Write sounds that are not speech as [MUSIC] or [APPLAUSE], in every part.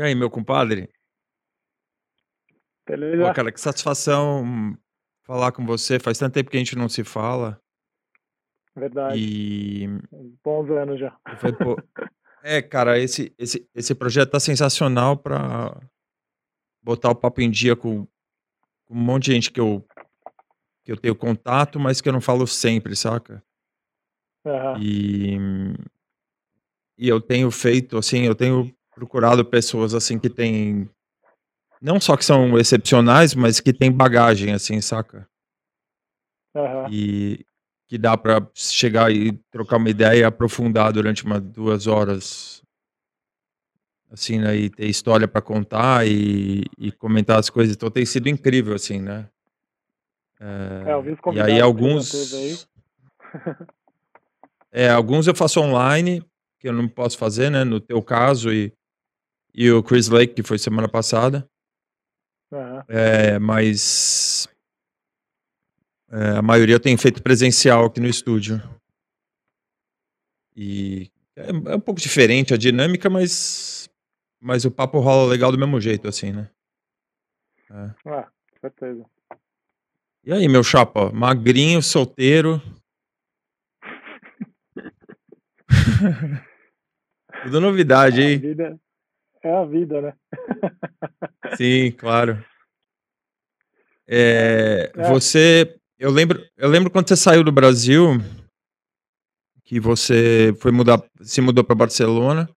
E aí, meu compadre? Pô, Beleza? cara, que satisfação falar com você. Faz tanto tempo que a gente não se fala. Verdade. E Bons anos já. falei, pô, [LAUGHS] é, cara, esse, esse, esse projeto tá sensacional pra botar o papo em dia com, com um monte de gente que eu, que eu tenho contato, mas que eu não falo sempre, saca? Aham. E, e eu tenho feito, assim, eu tenho procurado pessoas, assim, que têm, não só que são excepcionais, mas que têm bagagem, assim, saca? Aham. E que dá pra chegar e trocar uma ideia e aprofundar durante umas 2 horas. Assim, né, e ter história pra contar e e comentar as coisas, então tem sido incrível, assim, né. É, Eh, os e aí teve aí. alguns É, alguns eu faço online, que eu não posso fazer, né, no teu caso e e o Chris Lake, que foi semana passada. Eh, mas eh, a maioria tenho feito presencial aqui no estúdio. E é é um pouco diferente a dinâmica, mas mas o papo rola legal do mesmo jeito, assim, né. É. Ah, certeza. E aí, meu chapa, magrinho, solteiro [LAUGHS] [LAUGHS] Tudo novidade, hein. vida é a vida, né. Sim, claro. É. É. você eu lembro eu lembro quando você saiu do Brasil que você foi mudar se mudou pra Barcelona.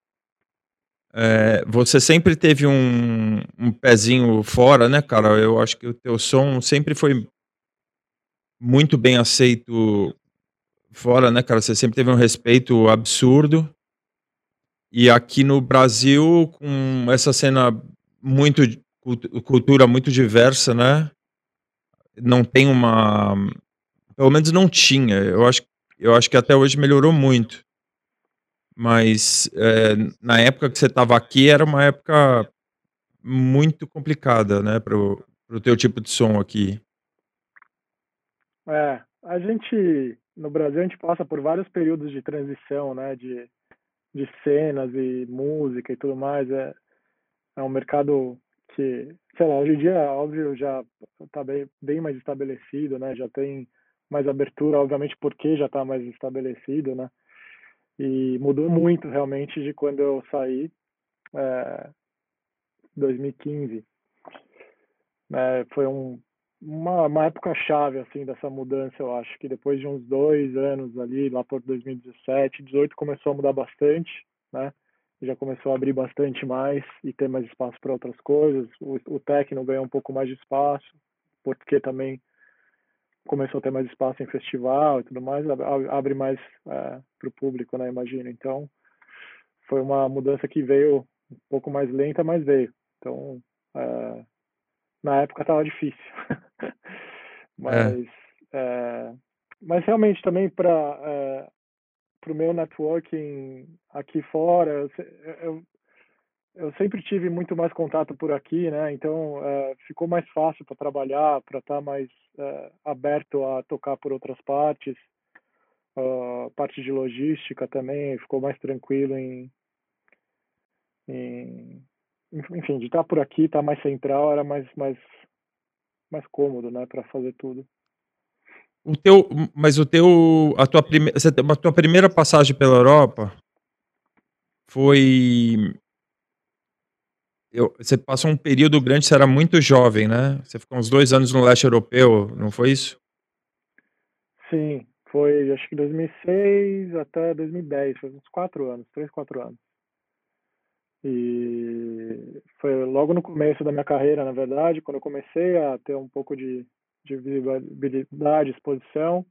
Eh, você sempre teve um um pezinho fora, né, cara. Eu acho que o teu som sempre foi muito bem aceito fora, né, cara. Você sempre teve um respeito absurdo. E aqui no Brasil, com essa cena muito cultura muito diversa, né, não tem uma pelo menos não tinha, eu acho eu acho que até hoje melhorou muito. Mas, eh, na época que você estava aqui, era uma época muito complicada, né, para o teu tipo de som aqui. É, a gente no Brasil, a gente passa por vários períodos de transição, né, de de cenas e música e tudo mais. É é um mercado que, sei lá, hoje em dia, óbvio, já tá bem bem mais estabelecido, né, já tem mais abertura, obviamente, porque já tá mais estabelecido, né. E mudou muito realmente de quando eu saí, eh, 2015. Eh, foi um uma uma época chave, assim, dessa mudança, eu acho que depois de uns 2 anos ali, lá por 2017, 18, começou a mudar bastante, né, já começou a abrir bastante mais e ter mais espaço pra outras coisas. O o techno ganhou um pouco mais de espaço, porque também começou a ter mais espaço em festival e tudo mais, ab ab abre mais, eh, para o público, né, imagino. Então, foi uma mudança que veio um pouco mais lenta, mas veio. Então, eh, na época estava difícil. [LAUGHS] [LAUGHS] É. Mas, eh, mas realmente também pra, eh, para o meu networking aqui fora, eu eu sempre tive muito mais contato por aqui, né, então, eh, ficou mais fácil pra trabalhar, pra estar mais, eh, aberto a tocar por outras partes. Hã, parte de logística também, ficou mais tranquilo em em enf enfim, de estar por aqui, estar mais central, era mais mais mais cômodo, né, pra fazer tudo. O teu mas o teu a tua prime você tem a tua primeira passagem pela Europa foi eu você passou um período grande, você era muito jovem, né. Você ficou uns 2 anos no leste europeu, não foi isso? Sim, foi acho que 2006 até 2010, foi uns 4 anos, 3, 4 anos. E foi logo no começo da minha carreira, na verdade, quando eu comecei a ter um pouco de de visibilidade, exposição,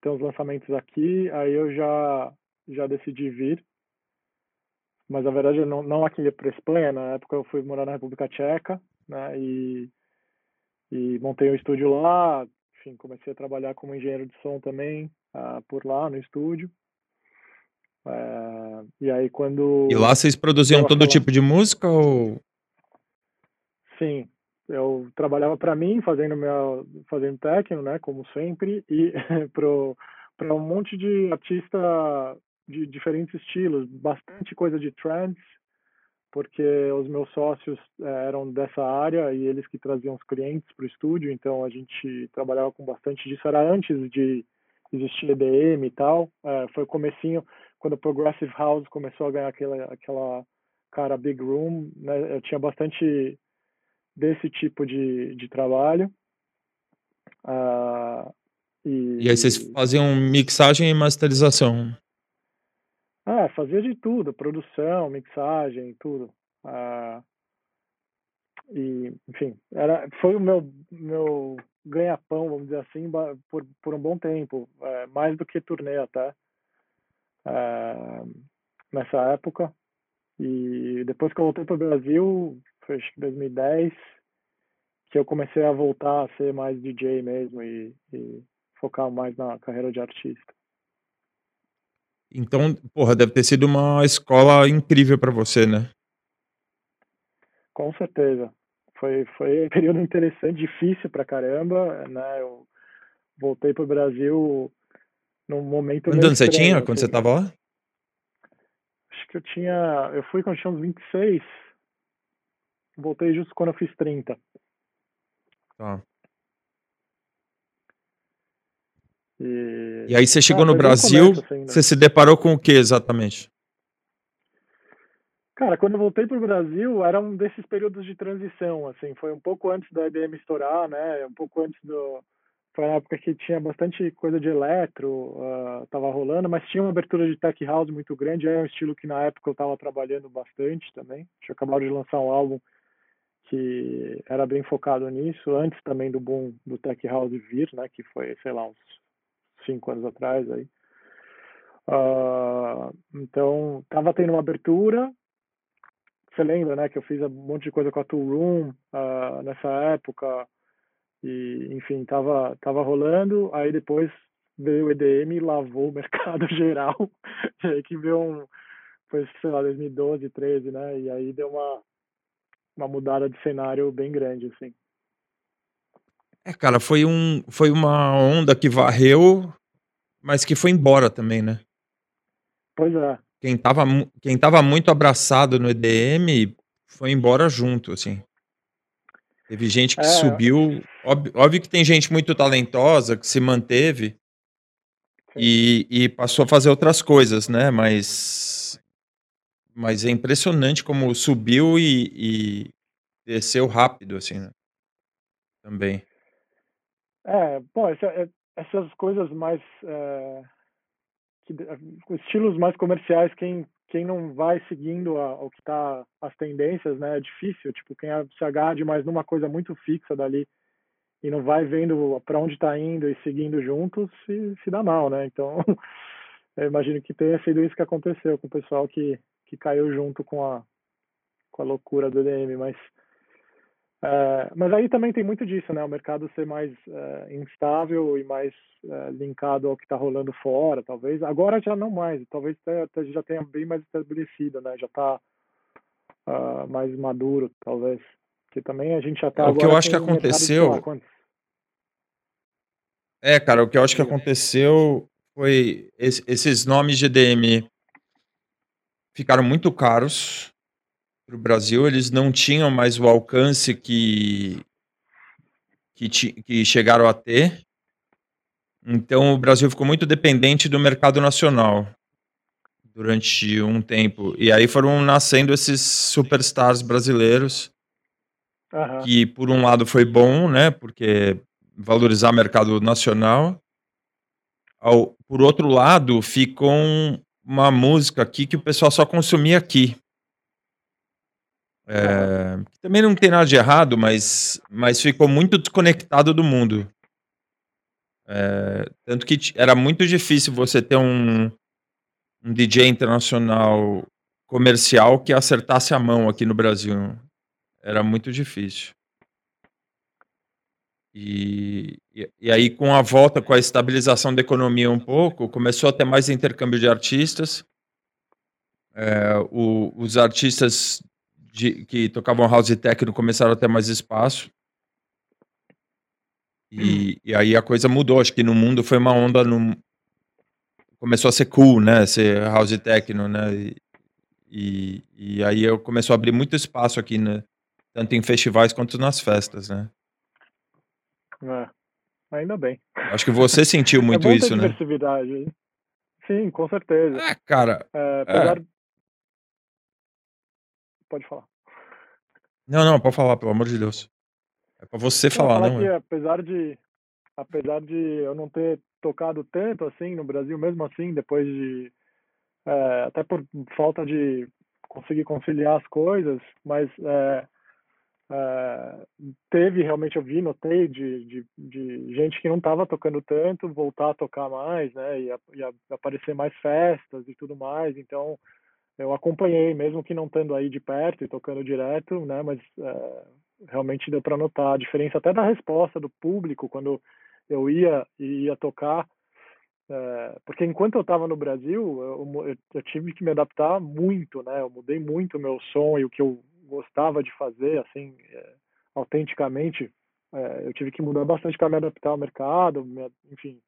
ter uns lançamentos aqui, aí eu já já decidi vir. Mas na verdade não não aqui pra Espanha, na época eu fui morar na República Tcheca, né, e e montei um estúdio lá, enfim, comecei a trabalhar como engenheiro de som também, ah, por lá no estúdio. Eh, e aí E lá quando vocês produziam todo tipo de música ou Sim, eu trabalhava pra mim fazendo minha fazendo techno, né, como sempre, e [LAUGHS] para um monte de artista de diferentes estilos, bastante coisa de trance, porque os meus sócios é, eram dessa área e eles que traziam os clientes para o estúdio, então a gente trabalhava com bastante disso. Era antes de existir EDM e tal, é, foi o comecinho, quando o Progressive House começou a ganhar aquela, aquela cara Big Room, né, eu tinha bastante desse tipo de, de trabalho. Uh, e... e aí vocês faziam mixagem e masterização? Ah, fazia de tudo, produção, mixagem, tudo. Ah, e, enfim, era, foi o meu, meu ganha-pão, vamos dizer assim, por, por um bom tempo, é, mais do que turnê até, nessa época. E depois que eu voltei para o Brasil, foi acho que 2010, que eu comecei a voltar a ser mais DJ mesmo e, e focar mais na carreira de artista. Então, porra, deve ter sido uma escola incrível para você, né? Com certeza. Foi, foi um período interessante, difícil pra caramba, né? Eu voltei pro Brasil num momento Quantos anos você tinha quando você estava lá? Acho que eu tinha. Eu fui quando tinha uns 26. Voltei justo quando eu fiz 30. Tá. E, e aí você chegou ah, no Brasil, assim, né? você se deparou com o que exatamente? Cara, quando eu voltei para o Brasil, era um desses períodos de transição, assim, foi um pouco antes da IBM estourar, né, um pouco antes do... Foi na época que tinha bastante coisa de eletro, uh, tava rolando, mas tinha uma abertura de tech house muito grande, é um estilo que na época eu estava trabalhando bastante também, tinha acabado de lançar um álbum que era bem focado nisso, antes também do boom do tech house vir, né, que foi, sei lá, uns cinco anos atrás aí. Uh, então, tava tendo uma abertura. Você lembra, né, que eu fiz um monte de coisa com a Tool Room uh, nessa época. E, enfim, tava, tava rolando. Aí depois veio o EDM e lavou o [LAUGHS] mercado geral. e aí que veio um. Foi, sei lá, 2012, 13, né? E aí deu uma, uma mudada de cenário bem grande, assim. É, cara, foi, um, foi uma onda que varreu, mas que foi embora também, né? Pois é. Quem tava, quem tava muito abraçado no EDM foi embora junto, assim. Teve gente que é. subiu. Óbvio, óbvio, que tem gente muito talentosa que se manteve e, e, passou a fazer outras coisas, né? Mas, mas é impressionante como subiu e, e desceu rápido, assim, né? Também. É, bom, essa, é, essas coisas mais. É, que, estilos mais comerciais, quem, quem não vai seguindo o que está as tendências, né, é difícil. Tipo, quem se agarra demais numa coisa muito fixa dali e não vai vendo para onde está indo e seguindo juntos, se, se dá mal, né? Então, [LAUGHS] eu imagino que tenha sido isso que aconteceu com o pessoal que, que caiu junto com a, com a loucura do EDM, mas é, mas aí também tem muito disso, né? O mercado ser mais é, instável e mais é, linkado ao que está rolando fora, talvez. Agora já não mais, talvez já tenha bem mais estabelecido, né? Já está uh, ah, mais maduro, talvez. Porque também a gente já está. O que eu acho que aconteceu. É, cara, o que eu acho que aconteceu foi esses nomes de DM ficaram muito caros para o Brasil, eles não tinham mais o alcance que, que, que chegaram a ter. Então o Brasil ficou muito dependente do mercado nacional durante um tempo. E aí foram nascendo esses superstars brasileiros, uhum. que por um lado foi bom, né? Porque valorizar o mercado nacional. Ao, por outro lado, ficou uma música aqui que o pessoal só consumia aqui. É, também não tem nada de errado, mas, mas ficou muito desconectado do mundo. É, tanto que era muito difícil você ter um, um DJ internacional comercial que acertasse a mão aqui no Brasil. Era muito difícil. E, e, e, aí, com a volta, com a estabilização da economia um pouco, começou a ter mais intercâmbio de artistas. É, o, os artistas de, que tocavam house e techno começaram a ter mais espaço. E, hum. e aí a coisa mudou. Acho que no mundo foi uma onda. No... Começou a ser cool, né? Ser house e techno, né? E, e, e aí eu começou a abrir muito espaço aqui, né? Tanto em festivais quanto nas festas, né? É, ainda bem. Acho que você sentiu [LAUGHS] É muito ter isso, né? Sim, com certeza. É, cara. É, É. apesar... Pode falar. Não, não, pode falar, pelo amor de Deus. É pra você Não, falar, falar não que é? apesar de apesar de eu não ter tocado tanto assim no Brasil, mesmo assim, depois de é, até por falta de conseguir conciliar as coisas, mas é, é, teve realmente eu vi, notei de, de, de gente que não estava tocando tanto voltar a tocar mais, né, e, a- e a- aparecer mais festas e tudo mais. Então eu acompanhei, mesmo que não estando aí de perto e tocando direto, né, mas é, realmente deu para notar a diferença até da resposta do público quando eu ia e ia tocar, é, porque enquanto eu estava no Brasil, eu, eu, eu tive que me adaptar muito, né? Eu mudei muito o meu som e o que eu gostava de fazer, assim, é, autenticamente. é, eu tive que mudar bastante para me adaptar ao mercado, me- enfim,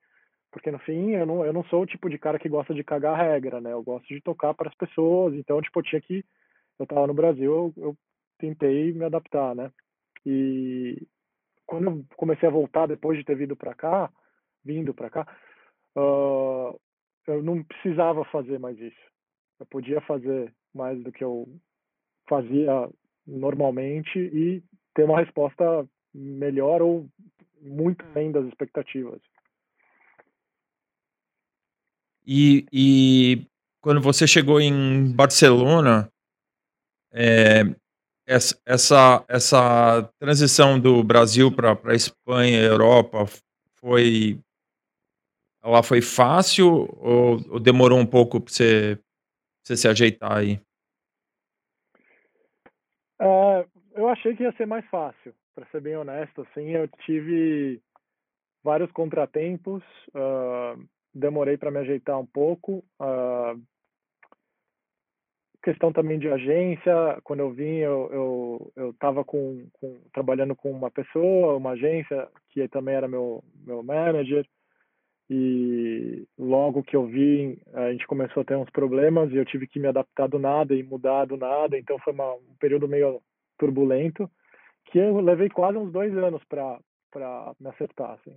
porque no fim eu não, eu não sou o tipo de cara que gosta de cagar regra, né? Eu gosto de tocar para as pessoas, então tipo eu tinha que eu estava no Brasil, eu, eu tentei me adaptar, né? E quando eu comecei a voltar depois de ter vindo para cá, vindo para cá, ah, eu não precisava fazer mais isso. Eu podia fazer mais do que eu fazia normalmente e ter uma resposta melhor ou muito além das expectativas. E, e quando você chegou em Barcelona, é, essa, essa, essa transição do Brasil para Espanha, Europa, foi, ela foi fácil ou, ou demorou um pouco para você, você se ajeitar aí? É, eu achei que ia ser mais fácil, para ser bem honesto. Assim, eu tive vários contratempos, ah, demorei para me ajeitar um pouco. ah, questão também de agência, quando eu vim, eu eu estava com, com trabalhando com uma pessoa, uma agência que também era meu meu manager e logo que eu vim, a gente começou a ter uns problemas e eu tive que me adaptar do nada e mudar do nada, então foi uma, um período meio turbulento que eu levei quase uns dois anos para para me acertar, assim.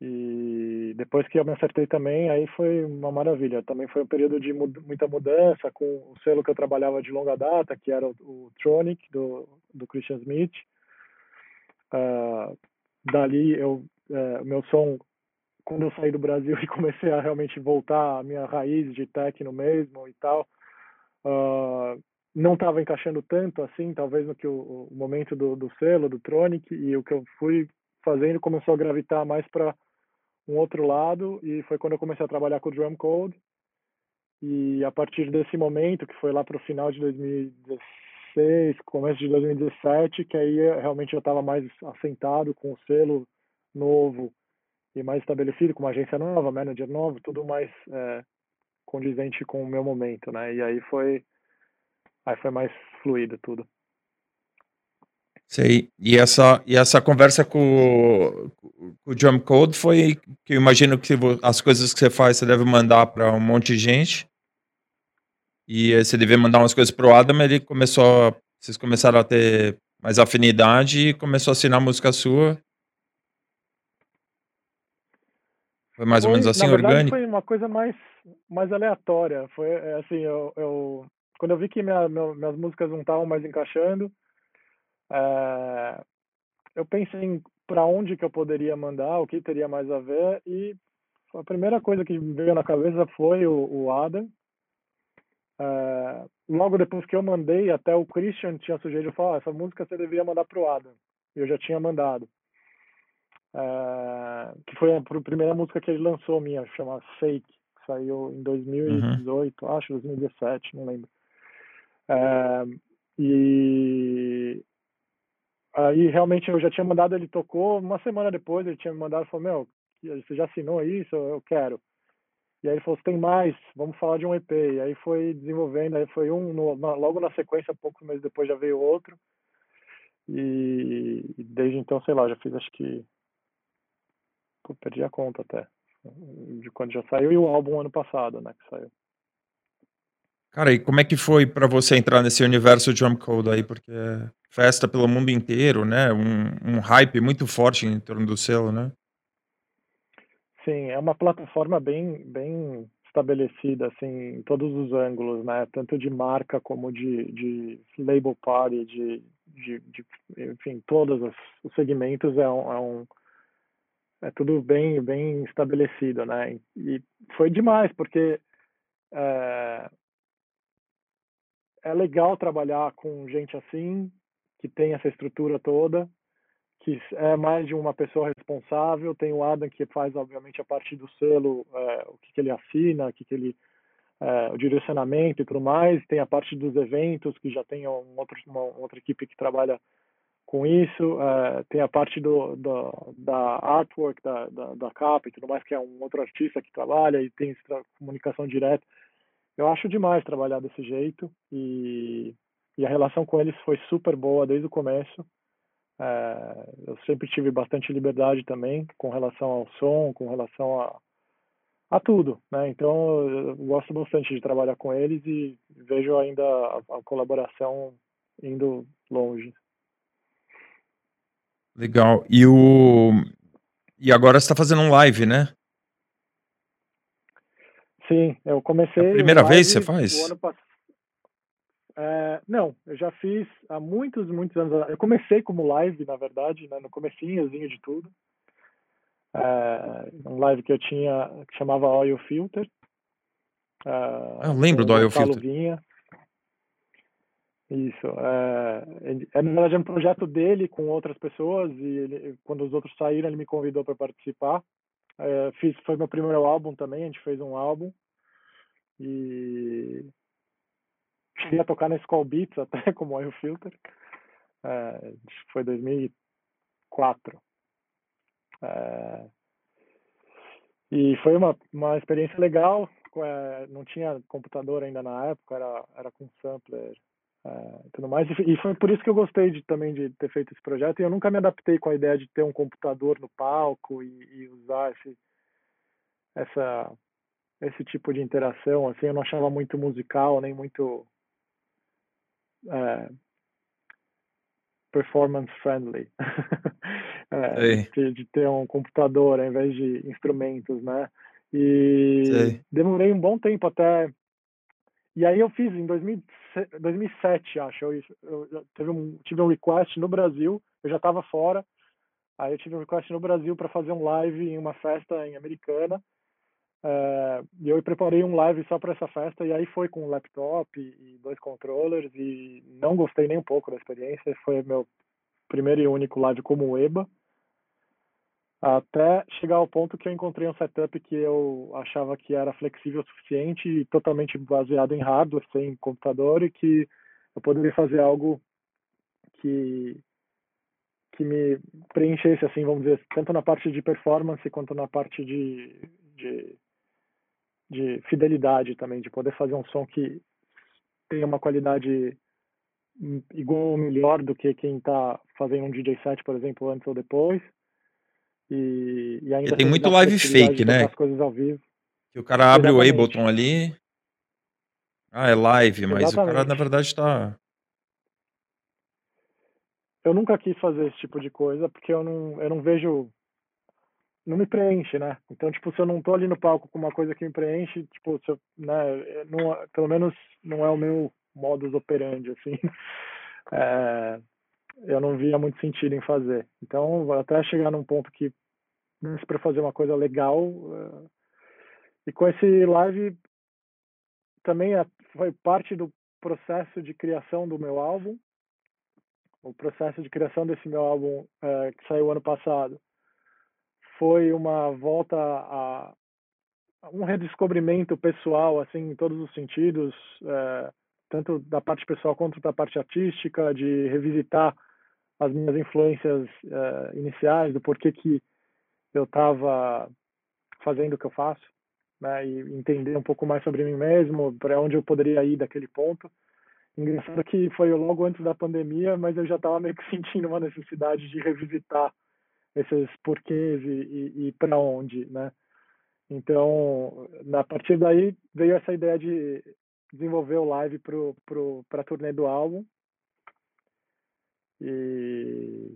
E depois que eu me acertei também, aí foi uma maravilha. Também foi um período de mud muita mudança com o selo que eu trabalhava de longa data, que era o, o Tronic, do, do Christian Smith. Uh, dali, eu, uh, meu som, quando eu saí do Brasil [LAUGHS] e comecei a realmente voltar à minha raiz de techno mesmo e tal, uh, não estava encaixando tanto assim, talvez no que o, o momento do, do selo, do Tronic, e o que eu fui fazendo começou a gravitar mais para um outro lado e foi quando eu comecei a trabalhar com o drum code. E a partir desse momento que foi lá para o final de 2016 começo de 2017 que aí realmente eu estava mais assentado com o selo novo e mais estabelecido com uma agência nova manager novo tudo mais é, condizente com o meu momento né? E aí foi aí foi mais fluido tudo Sei. E essa, e essa conversa com, o- com o Drum Code foi que eu imagino que as coisas que você faz você deve mandar para um monte de gente. E você devia mandar umas coisas pro Adam, ele começou. Vocês começaram a ter mais afinidade e começou a assinar música sua. Foi mais ou Foi, menos assim, na verdade, orgânico? foi uma coisa mais, mais aleatória. Foi é, assim, eu, eu quando eu vi que minha, meu- minhas músicas não estavam mais encaixando, é, eu pensei em para onde que eu poderia mandar, o que teria mais a ver, e a primeira coisa que me veio na cabeça foi o, o Adam. É, logo depois que eu mandei, até o Christian tinha sugerido, falar, ah, essa música você deveria mandar para o Adam. Eu já tinha mandado. É, que foi a pr- primeira música que ele lançou minha, chama Fake, que saiu em Uhum. 2018, acho, 2017, não lembro. É, e aí realmente eu já tinha mandado, ele tocou, uma semana depois ele tinha me mandado e falou, meu, você já assinou isso? Eu quero. E aí ele falou, tem mais, vamos falar de um EP. E aí foi desenvolvendo, aí foi um, no, na, logo na sequência, poucos meses depois já veio outro. E, e desde então, sei lá, já fiz acho que Pô, perdi a conta até. De quando já saiu e o álbum ano passado, né? Que saiu. Cara, e como é que foi pra você entrar nesse universo Drumcode aí? Porque festa pelo mundo inteiro, né, um um hype muito forte em torno do selo, né? Sim, é uma plataforma bem bem estabelecida, assim, em todos os ângulos, né, tanto de marca como de de label party, de de de enfim, todos os os segmentos é um é um é tudo bem bem estabelecido, né, e foi demais, porque, eh é legal trabalhar com gente assim, que tem essa estrutura toda, que é mais de uma pessoa responsável. Tem o Adam, que faz, obviamente, a parte do selo, é, o que, que ele assina, o que, que ele. É, o direcionamento e tudo mais. Tem a parte dos eventos, que já tem um outro, uma outra equipe que trabalha com isso. É, tem a parte do, do da artwork, da, da, da capa e tudo mais, que é um outro artista que trabalha e tem comunicação direta eu acho demais trabalhar desse jeito e, e a relação com eles foi super boa desde o começo. É, eu sempre tive bastante liberdade também com relação ao som, com relação a, a tudo, né? Então eu gosto bastante de trabalhar com eles e vejo ainda a, a colaboração indo longe. Legal. E o e agora está fazendo um live, né? Sim, eu comecei. É a primeira vez você faz? pass... É, não, eu já fiz há muitos, muitos anos. Eu comecei como live, na verdade, né, no comecinhozinho de tudo. É, um live que eu tinha que chamava Oil Filter. É, ah, eu lembro do Oil Filter. Vinha. Isso. É, é, na verdade, é um projeto dele com outras pessoas e ele, quando os outros saíram, ele me convidou para participar. É, fiz, foi meu primeiro álbum também, a gente fez um álbum. E cheguei a tocar na Skull Beats até [LAUGHS] como Oil Filter. É, foi 2004. É, e foi uma, uma experiência legal. É, não tinha computador ainda na época, era, era com sampler é, tudo mais. E foi por isso que eu gostei de, também de ter feito esse projeto. E eu nunca me adaptei com a ideia de ter um computador no palco e, e usar esse, essa, esse tipo de interação. Assim, eu não achava muito musical, nem muito é, performance friendly. [LAUGHS] é, de, de, ter um computador ao invés de instrumentos, né? E Sei. demorei um bom tempo até e aí eu fiz em 2007, acho. Eu, eu, teve um, tive um request no Brasil, eu já estava fora. Aí eu tive um request no Brasil para fazer um live em uma festa em Americana. É, eu preparei um live só para essa festa. E aí foi com um laptop e, e dois controllers. E não gostei nem um pouco da experiência. Foi meu primeiro e único live como EBA até chegar ao ponto que eu encontrei um setup que eu achava que era flexível o suficiente e totalmente baseado em hardware, sem computador, e que eu poderia fazer algo que que me preenchesse, assim, vamos dizer, tanto na parte de performance quanto na parte de, de, de fidelidade também, de poder fazer um som que tenha uma qualidade igual ou melhor do que quem está fazendo um DJ set, por exemplo, antes ou depois, e, e ainda tem muito live fake, né? As coisas ao vivo. Que o cara abre Exatamente. o Ableton ali. Ah, é live, mas Exatamente. o cara na verdade está. Eu nunca quis fazer esse tipo de coisa porque eu não, eu não vejo. Não me preenche, né? Então, tipo, se eu não tô ali no palco com uma coisa que me preenche, tipo, eu, né, não, pelo menos não é o meu modus operandi, assim. [LAUGHS] É, eu não via muito sentido em fazer. Então, até chegar num ponto que para fazer uma coisa legal. Uh, e com esse live também é, foi parte do processo de criação do meu álbum. O processo de criação desse meu álbum uh, que saiu ano passado foi uma volta a, um redescobrimento pessoal, assim, em todos os sentidos, uh, tanto da parte pessoal quanto da parte artística, de revisitar as minhas influências uh, iniciais, do porquê que eu estava fazendo o que eu faço, né, e entender um pouco mais sobre mim mesmo, para onde eu poderia ir daquele ponto. Engraçado que foi logo antes da pandemia, mas eu já estava meio que [LAUGHS] sentindo uma necessidade de revisitar esses porquês e, e, e para onde, né? Então, a partir daí veio essa ideia de, desenvolver o live pro, pra turnê do álbum. E,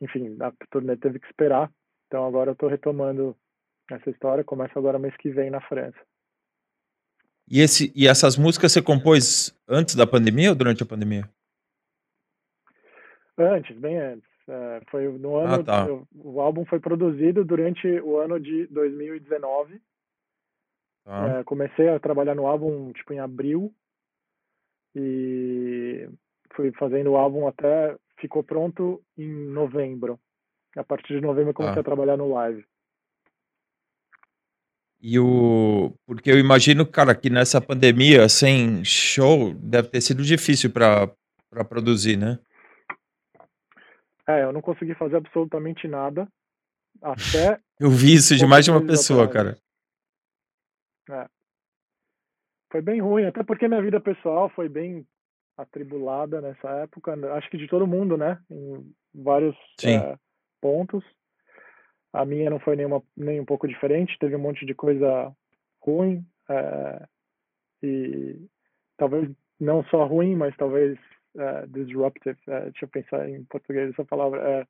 enfim, a turnê teve que esperar. Então agora eu tô retomando essa história. Começa agora mês que vem na França. E, esse, e essas músicas você compôs antes da pandemia ou durante a pandemia? Antes, bem antes. É, foi no ano. Ah, tá. eu- o álbum foi produzido durante o ano de 2019. Tá. É, comecei a trabalhar no álbum tipo em abril e fui fazendo o álbum até ficou pronto em novembro. A partir de novembro eu comecei Tá. a trabalhar no live. E o. Porque eu imagino, cara, que nessa pandemia, sem show, deve ter sido difícil pra, pra produzir, né? É, eu não consegui fazer absolutamente nada até [LAUGHS] Eu vi isso de mais de uma pessoa, atrás. cara. É. Foi bem ruim, até porque minha vida pessoal foi bem atribulada nessa época. Acho que de todo mundo, né? Em vários é, pontos. A minha não foi nenhuma, nem um pouco diferente. Teve um monte de coisa ruim. é, e talvez não só ruim, mas talvez é, disruptive. é, deixa eu pensar em português essa palavra.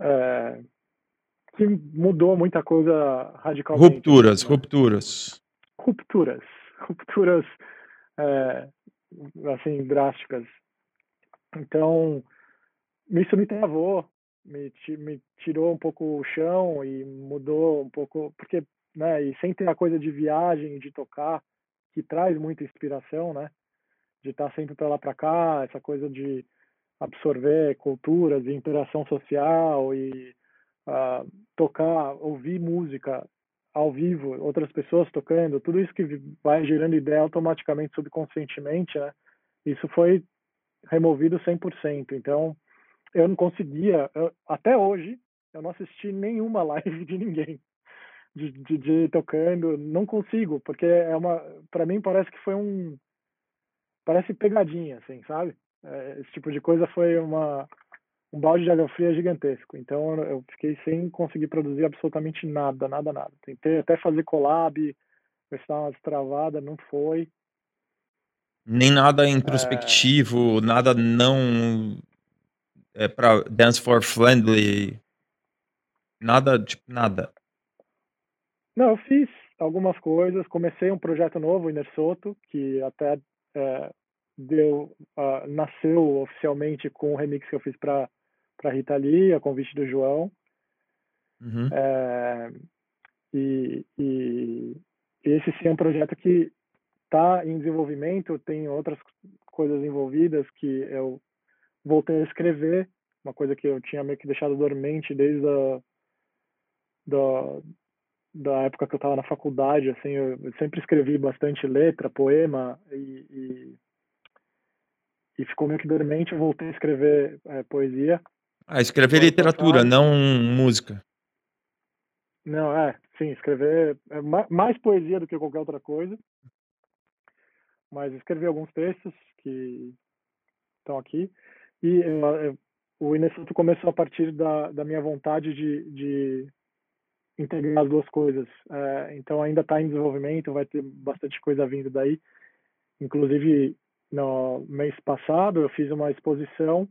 É, que mudou muita coisa radicalmente. Rupturas, né? rupturas. rupturas, rupturas assim drásticas. Então isso me travou, me, me tirou um pouco o chão e mudou um pouco, porque né, e sem ter a coisa de viagem, de tocar, que traz muita inspiração, né? De estar sempre para lá para cá, essa coisa de absorver culturas e interação social e ah, tocar, ouvir música ao vivo, outras pessoas tocando, tudo isso que vai gerando ideia automaticamente, subconscientemente, né? Isso foi removido 100%. Então, eu não conseguia, eu- até hoje, eu não assisti nenhuma [LAUGHS] live de ninguém de DJ tocando, não consigo, porque é uma, para mim parece que foi um, parece pegadinha, assim, sabe? É, esse tipo de coisa foi uma um balde de água fria gigantesco. Então eu fiquei sem conseguir produzir absolutamente nada, nada, nada. Tentei até fazer collab, ver se dava uma destravada, não foi. Nem nada introspectivo, nada não. É pra dance for friendly. Nada, tipo, nada. Não, eu fiz algumas coisas. Comecei um projeto novo, Inner Soto, que até é, deu, ah, nasceu oficialmente com o remix que eu fiz para para Rita Lee, a convite do João. Uhum. É, e, e esse sim é um projeto que está em desenvolvimento, tem outras coisas envolvidas que eu voltei a escrever, uma coisa que eu tinha meio que deixado dormente desde a da, da época que eu estava na faculdade, assim, eu, eu sempre escrevi bastante letra, poema e, e, e ficou meio que dormente, eu voltei a escrever é, poesia. Ah, escrever literatura, passado. não música. Não, é, sim, escrever é ma- mais poesia do que qualquer outra coisa. Mas escrevi alguns textos que estão aqui. E eu- eu- o Inessuto começou a partir da, da minha vontade de, de integrar as duas coisas. É, então ainda está em desenvolvimento, vai ter bastante coisa vindo daí. Inclusive, no mês passado, eu fiz uma exposição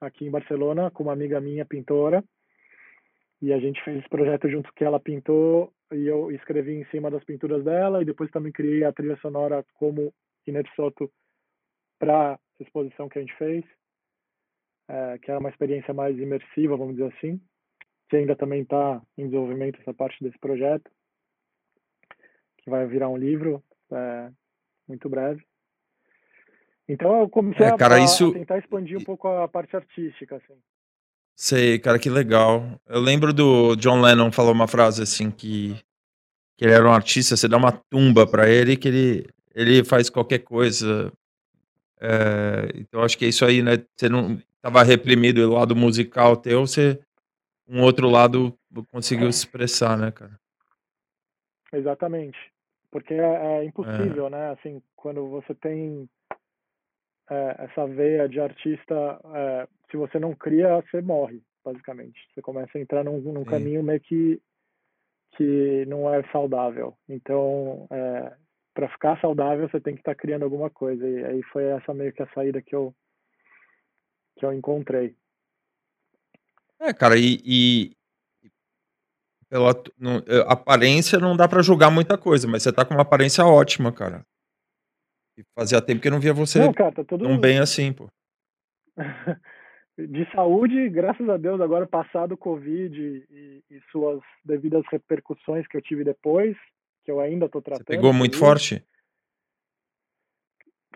aqui em Barcelona com uma amiga minha, pintora, e a gente fez esse projeto junto que ela pintou e eu escrevi em cima das pinturas dela e depois também criei a trilha sonora como Iner Soto para exposição que a gente fez, é, que era uma experiência mais imersiva, vamos dizer assim, que ainda também está em desenvolvimento essa parte desse projeto, que vai virar um livro é, muito breve. Então eu comecei É, a- cara, a, isso- a tentar expandir um pouco a parte artística, assim. Sei, cara, que legal. Eu lembro do John Lennon falou uma frase assim que, que ele era um artista, você dá uma tumba pra ele que ele, ele faz qualquer coisa. É, então acho que é isso aí, né? Você não tava reprimido o lado musical teu, você um outro lado conseguiu se expressar, né, cara? Exatamente. Porque é, é impossível, né? Assim, quando você tem é, essa veia de artista, é, se você não cria, você morre, basicamente. Você começa a entrar num, num caminho meio que, que não é saudável. Então, é, para ficar saudável você tem que estar tá criando alguma coisa. E aí foi essa meio que a saída que eu que eu encontrei. É, cara, e, e pela não, é, aparência não dá para julgar muita coisa, mas você tá com uma aparência ótima, cara. E fazia tempo que eu não via você não, cara, tá tudo... tão bem assim, pô. [LAUGHS] de saúde, graças a Deus, agora passado o Covid e, e, suas devidas repercussões que eu tive depois, que eu ainda tô tratando. Você pegou muito forte?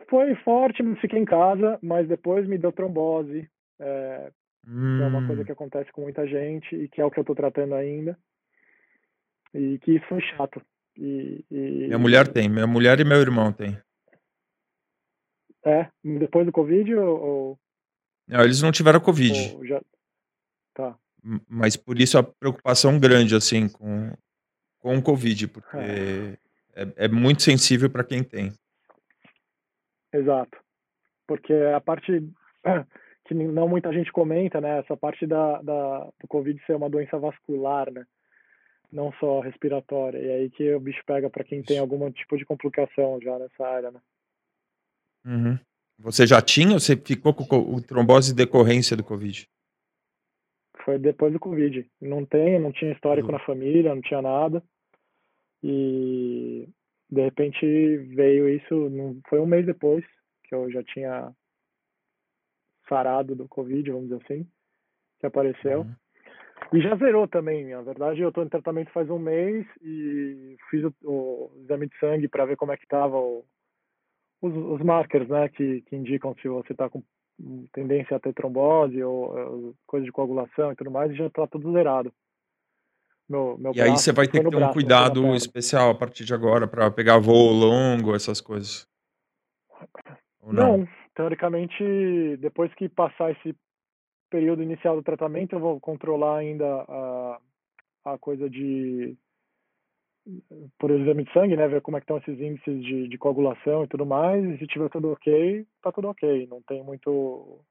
Foi forte, fiquei em casa, mas depois me deu trombose, é, hum. é uma coisa hum. que acontece com muita gente e que é o que eu tô tratando ainda. E que isso foi chato. E, e... Minha mulher tem, minha mulher e meu irmão tem. É, depois do Covid ou... Não, eles não tiveram Covid. Já... Tá. Mas por isso a preocupação grande, assim, com, com o Covid, porque é, é, é muito sensível para quem tem. Exato. Porque a parte [CLEARS THROAT] que não muita gente comenta, né? Essa parte da, da, do Covid ser uma doença vascular, né? Não só respiratória. E aí que o bicho pega para quem tem algum tipo de complicação já nessa área, né? Uhum. Você já tinha ou você ficou com o trombose decorrência do Covid? Foi depois do Covid. Não tem, não tinha histórico uhum. na família, não tinha nada. E de repente veio isso, não, foi um mês depois que eu já tinha sarado do Covid, vamos dizer assim, que apareceu. Uhum. E já zerou também. Na verdade, eu estou em tratamento faz um mês e fiz o, o exame de sangue para ver como é que estava o, os, os markers, né, que, que indicam se você está com tendência a ter trombose ou, coisa de coagulação e tudo mais, e já está tudo zerado. Meu, meu e aí você vai ter que ter braço, um cuidado especial a partir de agora para pegar voo longo, essas coisas. Não? não? Teoricamente, depois que passar esse período inicial do tratamento, eu vou controlar ainda a, a coisa de por exame de sangue, né, ver como é que estão esses índices de, de coagulação e tudo mais, e se tiver tudo ok, tá tudo ok, não tem muito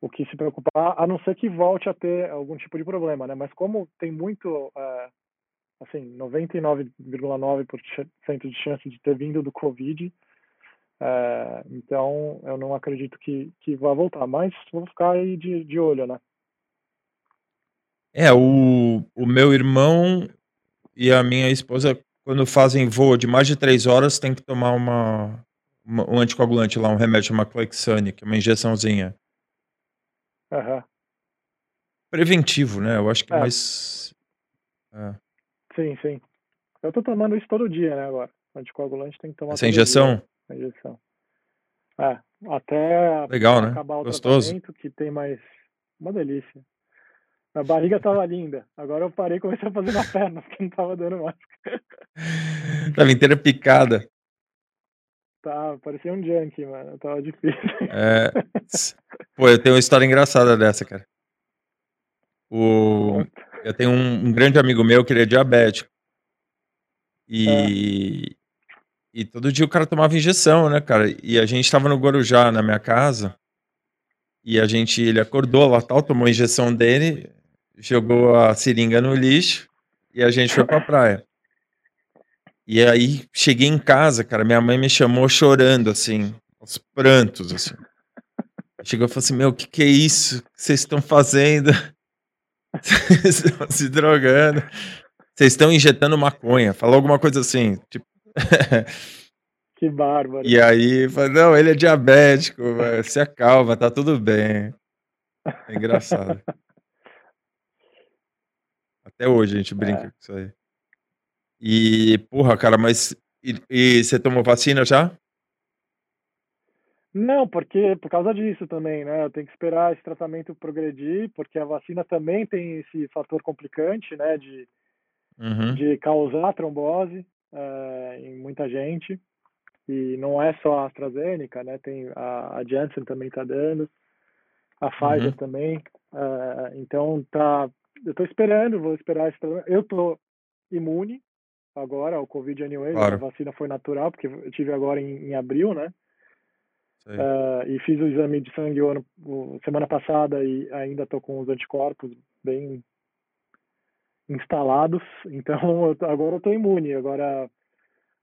o que se preocupar, a não ser que volte a ter algum tipo de problema, né, mas como tem muito, é, assim, 99,9% de chance de ter vindo do Covid, é, então eu não acredito que, que vá voltar, mas vou ficar aí de, de olho, né. É, o, o meu irmão e a minha esposa, quando fazem voo de mais de três horas, tem que tomar uma, uma um anticoagulante lá, um remédio chamado Clexane, que é uma injeçãozinha. Uhum. Preventivo, né? Eu acho que é. mais. É. Sim, sim. Eu tô tomando isso todo dia, né, agora. Anticoagulante tem que tomar Essa injeção? Dia. Injeção. É, até Legal, né? acabar o Gostoso. tratamento, que tem mais. Uma delícia. A barriga tava linda. Agora eu parei e comecei a fazer na perna, porque não tava dando mais. [LAUGHS] tava inteira picada. Tá, parecia um junk, mano. Tava difícil. É... Pô, eu tenho uma história engraçada dessa, cara. O... Eu tenho um, um grande amigo meu que ele é diabético. E... É. E todo dia o cara tomava injeção, né, cara? E a gente tava no Guarujá, na minha casa. E a gente, ele acordou lá tal, tomou a injeção dele jogou a seringa no lixo e a gente foi pra praia. E aí cheguei em casa, cara, minha mãe me chamou chorando, assim, aos prantos, assim. Chegou e falou assim: Meu, o que, que é isso que vocês estão fazendo? [LAUGHS] Vocês estão se drogando. Vocês estão injetando maconha. Falou alguma coisa assim, tipo. [LAUGHS] que bárbaro. E aí, não, ele é diabético, se acalma, tá tudo bem. É engraçado. [LAUGHS] Até hoje a gente brinca É. com isso aí. E, porra, cara, mas e e você tomou vacina já? Não, porque por causa disso também, né, eu tenho que esperar esse tratamento progredir, porque a vacina também tem esse fator complicante, né, de Uhum. de causar trombose, eh, em muita gente, e não é só a AstraZeneca, né, tem a a Janssen também está dando, a Pfizer Uhum. também, eh, então tá eu estou esperando, vou esperar esse Eu estou imune agora ao Covid anyway, claro. a vacina foi natural, porque eu tive agora em, em abril, né? Uh, e fiz o exame de sangue ano, semana passada e ainda estou com os anticorpos bem instalados, [LAUGHS] então eu, agora eu estou imune. Agora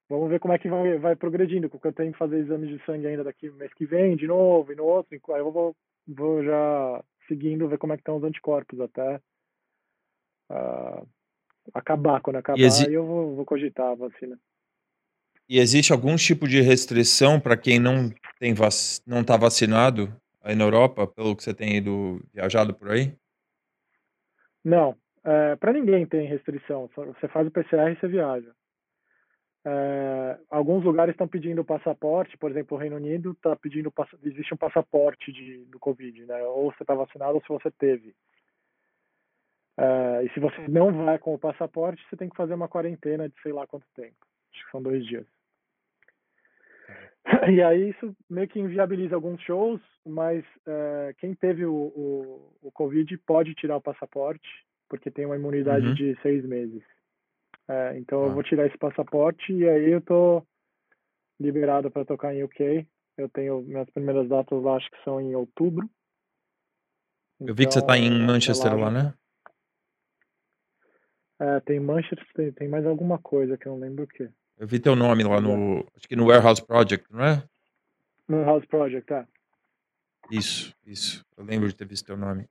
vamos ver como é que vai, vai progredindo, porque eu tenho que fazer exames de sangue ainda daqui mês que vem, de novo, e no outro, aí eu vou, vou já seguindo, ver como é que estão os anticorpos até uh, acabar. Quando acabar, exi... aí eu vou, vou cogitar a vacina. E existe algum tipo de restrição para quem não tem vac... não está vacinado aí na Europa, pelo que você tem ido viajado por aí? Não, é, para ninguém tem restrição. Você faz o PCR e você viaja. É, alguns lugares estão pedindo passaporte, por exemplo, o Reino Unido está pedindo existe um passaporte de, do Covid, né? Ou você está vacinado ou se você teve. É, e se você não vai com o passaporte, você tem que fazer uma quarentena de sei lá quanto tempo. Acho que são dois dias. [LAUGHS] E aí isso meio que inviabiliza alguns shows, mas é, quem teve o, o, o, Covid pode tirar o passaporte, porque tem uma imunidade uhum. de seis meses. É, então ah. eu vou tirar esse passaporte e aí eu tô liberado para tocar em UK. Eu tenho minhas primeiras datas lá, acho que são em outubro. Eu vi que você está em então, Manchester lá, né? É, tem Manchester, tem, tem mais alguma coisa que eu não lembro o que. Eu vi teu nome lá no. Acho que no Warehouse Project, não é? No Warehouse Project, tá. Isso, isso. Eu lembro de ter visto teu nome.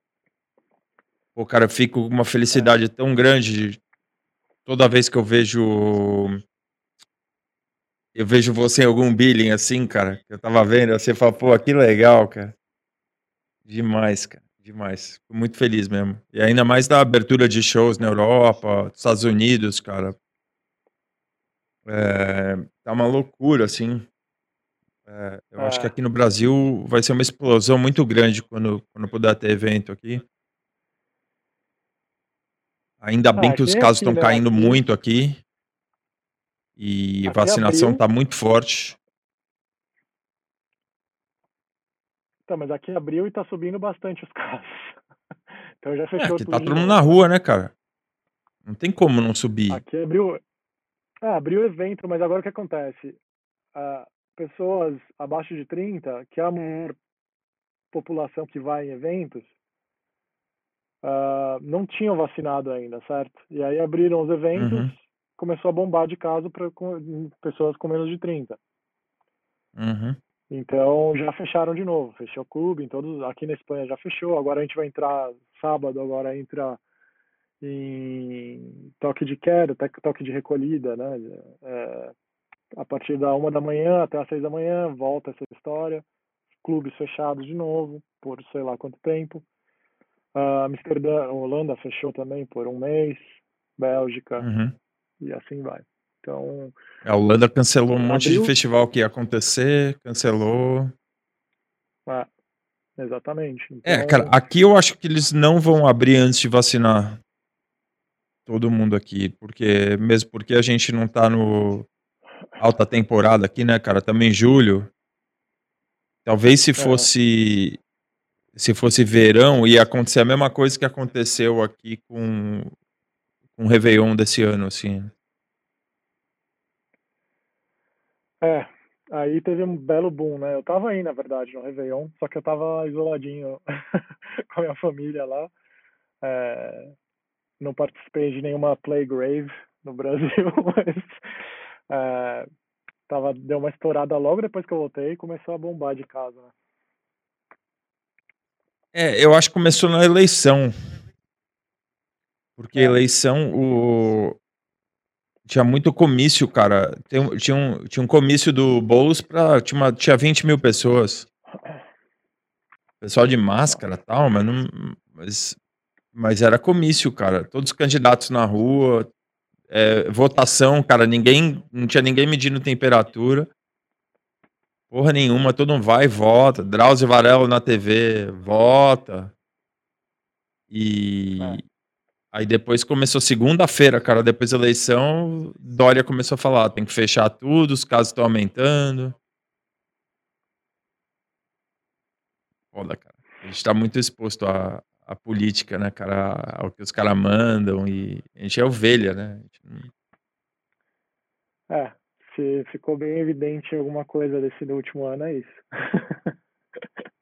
Pô, cara, eu fico com uma felicidade é. tão grande toda vez que eu vejo. Eu vejo você em algum billing assim, cara. Que eu tava vendo, você fala, pô, que legal, cara. Demais, cara. Demais. Fico muito feliz mesmo. E ainda mais da abertura de shows na Europa, Estados Unidos, cara. É, tá uma loucura, assim. É, eu acho que é. aqui no Brasil vai ser uma explosão muito grande quando, quando puder ter evento aqui. Ainda bem ah, que os casos estão caindo muito aqui. E a vacinação está muito forte. Tá, mas aqui abriu e tá subindo bastante os [LAUGHS] casos. então já é, fechou é, aqui tudo. Tá todo mundo na rua, né, cara? Não tem como não subir. Aqui abriu. Ah, abriu o evento, mas agora o que acontece? Ah, pessoas abaixo de 30, que é a maior população que vai em eventos, ah, não tinham vacinado ainda, certo? E aí abriram os eventos, uhum. começou a bombar de caso para pessoas com menos de 30. Uhum. Então já fecharam de novo, fechou o clube, em todos, aqui na Espanha já fechou, agora a gente vai entrar sábado, agora entra em toque de queda, toque de recolhida, né? É, a partir da uma da manhã até as seis da manhã, volta essa história. Clubes fechados de novo, por sei lá quanto tempo. Uh, Amsterdã, Holanda fechou também por um mês, Bélgica, uhum. e assim vai. Então. A Holanda cancelou um monte abriu... de festival que ia acontecer, cancelou. Ah, exatamente. Então... É, cara, aqui eu acho que eles não vão abrir antes de vacinar todo mundo aqui, porque mesmo porque a gente não tá no alta temporada aqui, né, cara? Também julho. Talvez se é. fosse é. Se fosse verão ia acontecer a mesma coisa que aconteceu aqui com com o Réveillon desse ano, assim. É, aí teve um belo boom, né? Eu tava aí, na verdade, no Réveillon, só que eu tava isoladinho [LAUGHS] com a minha família lá. É, não participei de nenhuma Playgrave no Brasil, [LAUGHS] mas é, tava, deu uma estourada logo depois que eu voltei e começou a bombar de casa. Né? É, eu acho que começou na eleição. Porque é. eleição, o... tinha muito comício, cara. Tem, tinha, um, tinha um comício do Boulos pra. Tinha, uma, tinha 20 mil pessoas. Pessoal de máscara e tal, mas não. Mas mas era comício, cara. Todos os candidatos na rua, é, votação, cara, ninguém, não tinha ninguém medindo temperatura. Porra nenhuma, todo mundo vai e vota. Drauzio Varela na TV, vota. E é. aí depois começou segunda-feira, cara, depois da eleição, Dória começou a falar, tem que fechar tudo, os casos estão aumentando. Foda, cara. A gente tá muito exposto a, a política, né, cara, ao que os caras mandam e a gente é ovelha, né? É, se ficou bem evidente alguma coisa desse último ano, é isso. [LAUGHS]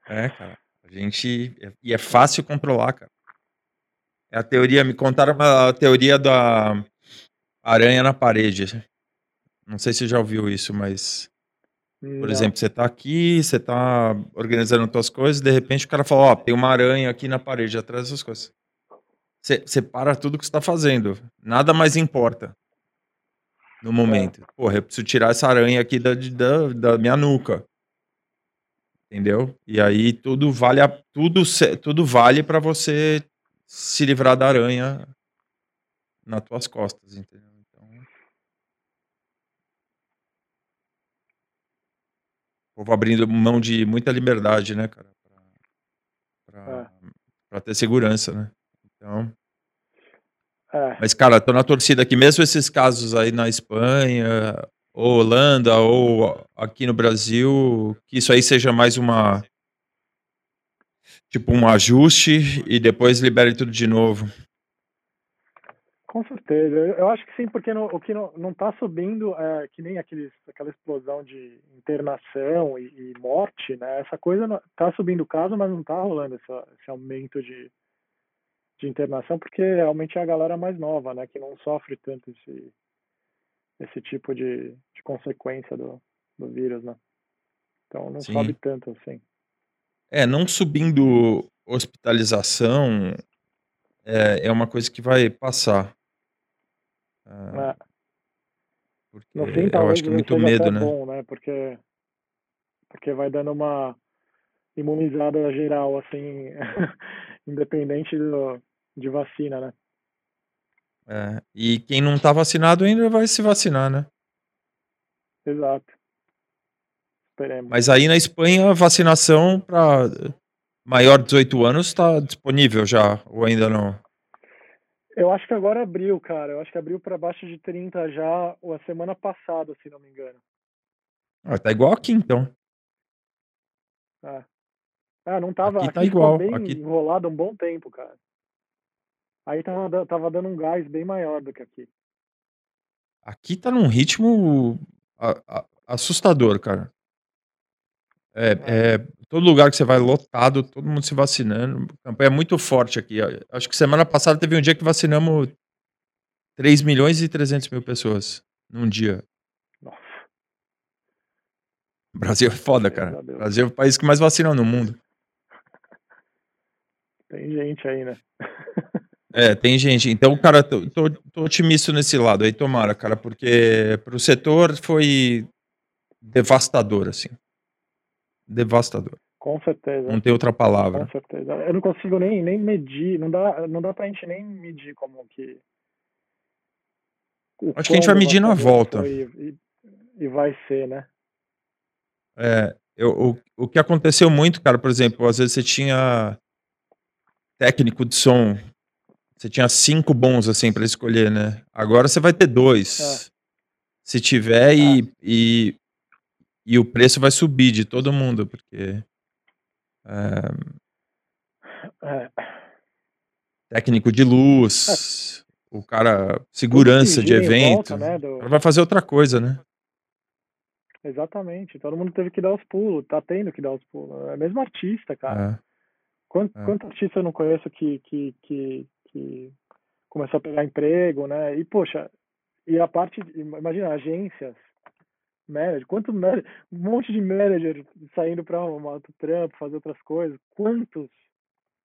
é, cara, a gente, e é fácil controlar, cara. É a teoria, me contaram uma teoria da aranha na parede. Não sei se você já ouviu isso, mas por Não. exemplo, você tá aqui, você tá organizando as tuas coisas, de repente o cara fala: "Ó, tem uma aranha aqui na parede atrás dessas coisas". Você você para tudo que você tá fazendo, nada mais importa no É. momento. "Porra, eu preciso tirar essa aranha aqui da da da minha nuca". Entendeu? E aí tudo vale a tudo tudo vale pra você se livrar da aranha nas tuas costas, entendeu? Então O povo abrindo mão de muita liberdade, né, cara, pra É. pra pra ter segurança, né. Então É. Mas, cara, tô na torcida aqui, mesmo esses casos aí na Espanha, ou Holanda, ou aqui no Brasil, que isso aí seja mais uma tipo, um ajuste e depois libere tudo de novo. Com certeza. Eu acho que sim, porque no o que não não tá subindo, é que nem aqueles aquela explosão de internação e e morte, né, essa coisa não tá subindo o caso, mas não tá rolando essa esse aumento de de internação, porque realmente é a galera mais nova, né, que não sofre tanto esse esse tipo de de consequência do do vírus, né. Então não sobe Sim. tanto assim. É, não subindo hospitalização, é é uma coisa que vai passar. Ah É. porque No fim, eu acho que é muito medo, né. bom, né, porque porque vai dando uma imunizada geral, assim, [LAUGHS] independente do de vacina, né. É, e quem não tá vacinado ainda vai se vacinar, né. Exato. Esperemos. Mas aí na Espanha a vacinação pra maior de 18 anos tá disponível já, ou ainda não? Eu acho que agora abriu, cara, eu acho que abriu pra baixo de 30 já, ou a semana passada, se não me engano. Ah, tá igual aqui então. É. É, não estava Aqui tá aqui ficou igual, bem aqui enrolado um bom tempo, cara. Aí estava dan estava dando um gás bem maior do que aqui. Aqui tá num ritmo a a assustador, cara. É. É é todo lugar que você vai lotado, todo mundo se vacinando, campanha muito forte aqui. A acho que semana passada teve um dia que vacinamos 3.300.000 pessoas, num dia. Nossa. O Brasil é foda, cara. a. Brasil é o país que mais vacina no mundo. Tem gente aí, né. É, tem gente. Então, cara, tô tô tô otimista nesse lado aí, tomara, cara, porque para o setor foi devastador, assim. Devastador. Com certeza. Não tem outra Com palavra. certeza. Eu não consigo nem nem medir, não dá não dá pra gente nem medir como que o Acho que a gente vai medir na volta. e e vai ser, né. É, eu o o que aconteceu muito, cara, por exemplo, às vezes você tinha técnico de som, você tinha 5 bons, assim, pra escolher, né. Agora você vai ter É. 2. Se tiver É. e e e o preço vai subir de todo mundo, porque, eh É. técnico de É. luz, o cara segurança de evento, volta, né, o do cara vai fazer outra coisa, né. Exatamente, todo mundo teve que dar os pulos, tá tendo que dar os pulos. É mesmo artista, cara. É. Quanto É. quanto artista eu não conheço que que que que começou a pegar emprego, né, e poxa, e a parte ima imagina agências, manager, quanto mana um monte de manager saindo pra arrumar outro trampo, fazer outras coisas, quantos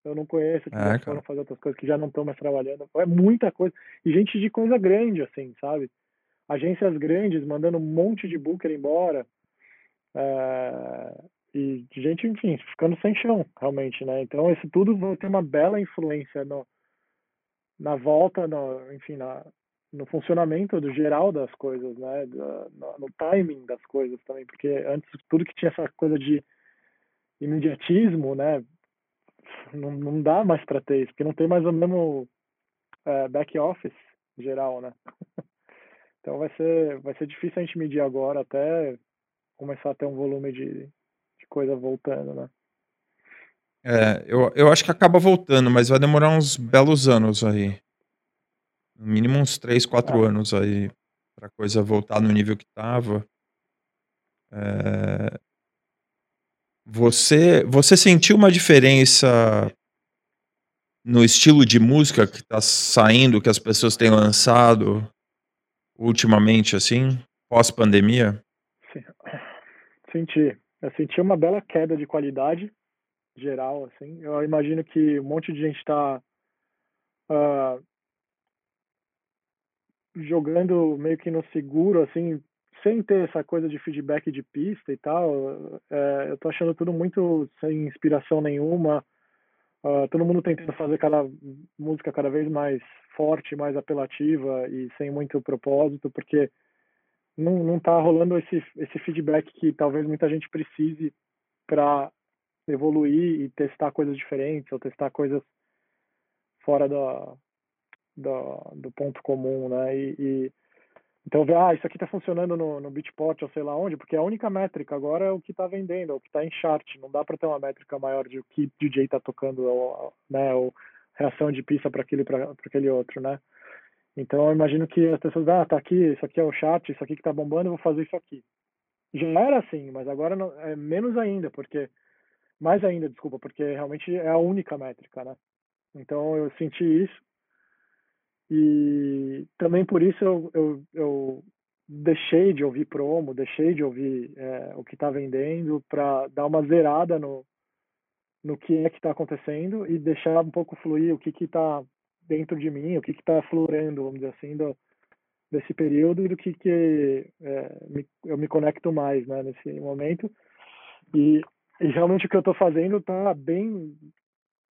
eu não conheço que É, foram fazer outras coisas, que já não estão mais trabalhando. É muita coisa. E gente de coisa grande, assim, sabe. Agências grandes mandando um monte de booker embora, eh, e gente, enfim, ficando sem chão, realmente, né. Então isso tudo vai ter uma bela influência no na volta, no enfim, na no funcionamento do geral das coisas, né, da no no timing das coisas também, porque antes tudo que tinha essa coisa de imediatismo, né, não não dá mais pra ter isso, porque não tem mais o mesmo, eh, back office geral, né. [LAUGHS] Então vai ser vai ser difícil a gente medir agora até começar a ter um volume de de coisa voltando, né. É, eu eu acho que acaba voltando, mas vai demorar uns belos anos aí. No mínimo uns 3, 4 É. anos aí, pra coisa voltar no nível que estava. Eh você você sentiu uma diferença no estilo de música que tá saindo, que as pessoas têm lançado ultimamente, assim? pós-pandemia? Sim. Senti. Eu senti uma bela queda de qualidade geral, assim. Eu imagino que um monte de gente está uh, ah, jogando meio que no seguro, assim, sem ter essa coisa de feedback de pista e tal. É, eu tô achando tudo muito sem inspiração nenhuma. Uh, todo mundo tentando fazer cada música cada vez mais forte, mais apelativa e sem muito propósito, porque não, não tá rolando esse, esse feedback que talvez muita gente precise para evoluir e testar coisas diferentes ou testar coisas fora da, do ponto comum, né? E, e então, ver, ah, isso aqui está funcionando no, no Beatport ou sei lá onde, porque a única métrica agora é o que está vendendo, é o que está em chart. Não dá para ter uma métrica maior de o que DJ está tocando, ou, né, ou reação de pista para aquele para aquele outro, né? Então, eu imagino que as pessoas, ah, tá aqui, isso aqui é o chart, isso aqui que está bombando, eu vou fazer isso aqui. Já era assim, mas agora não, é menos ainda, porque mais ainda, desculpa, porque realmente é a única métrica, né? Então, eu senti isso e também por isso eu, eu, eu deixei de ouvir promo, deixei de ouvir é, o que está vendendo para dar uma zerada no, no que é que está acontecendo e deixar um pouco fluir o que está dentro de mim, o que está florando, vamos dizer assim, do, desse período e do que, que é, me, eu me conecto mais né, nesse momento. E, e realmente o que eu estou fazendo está bem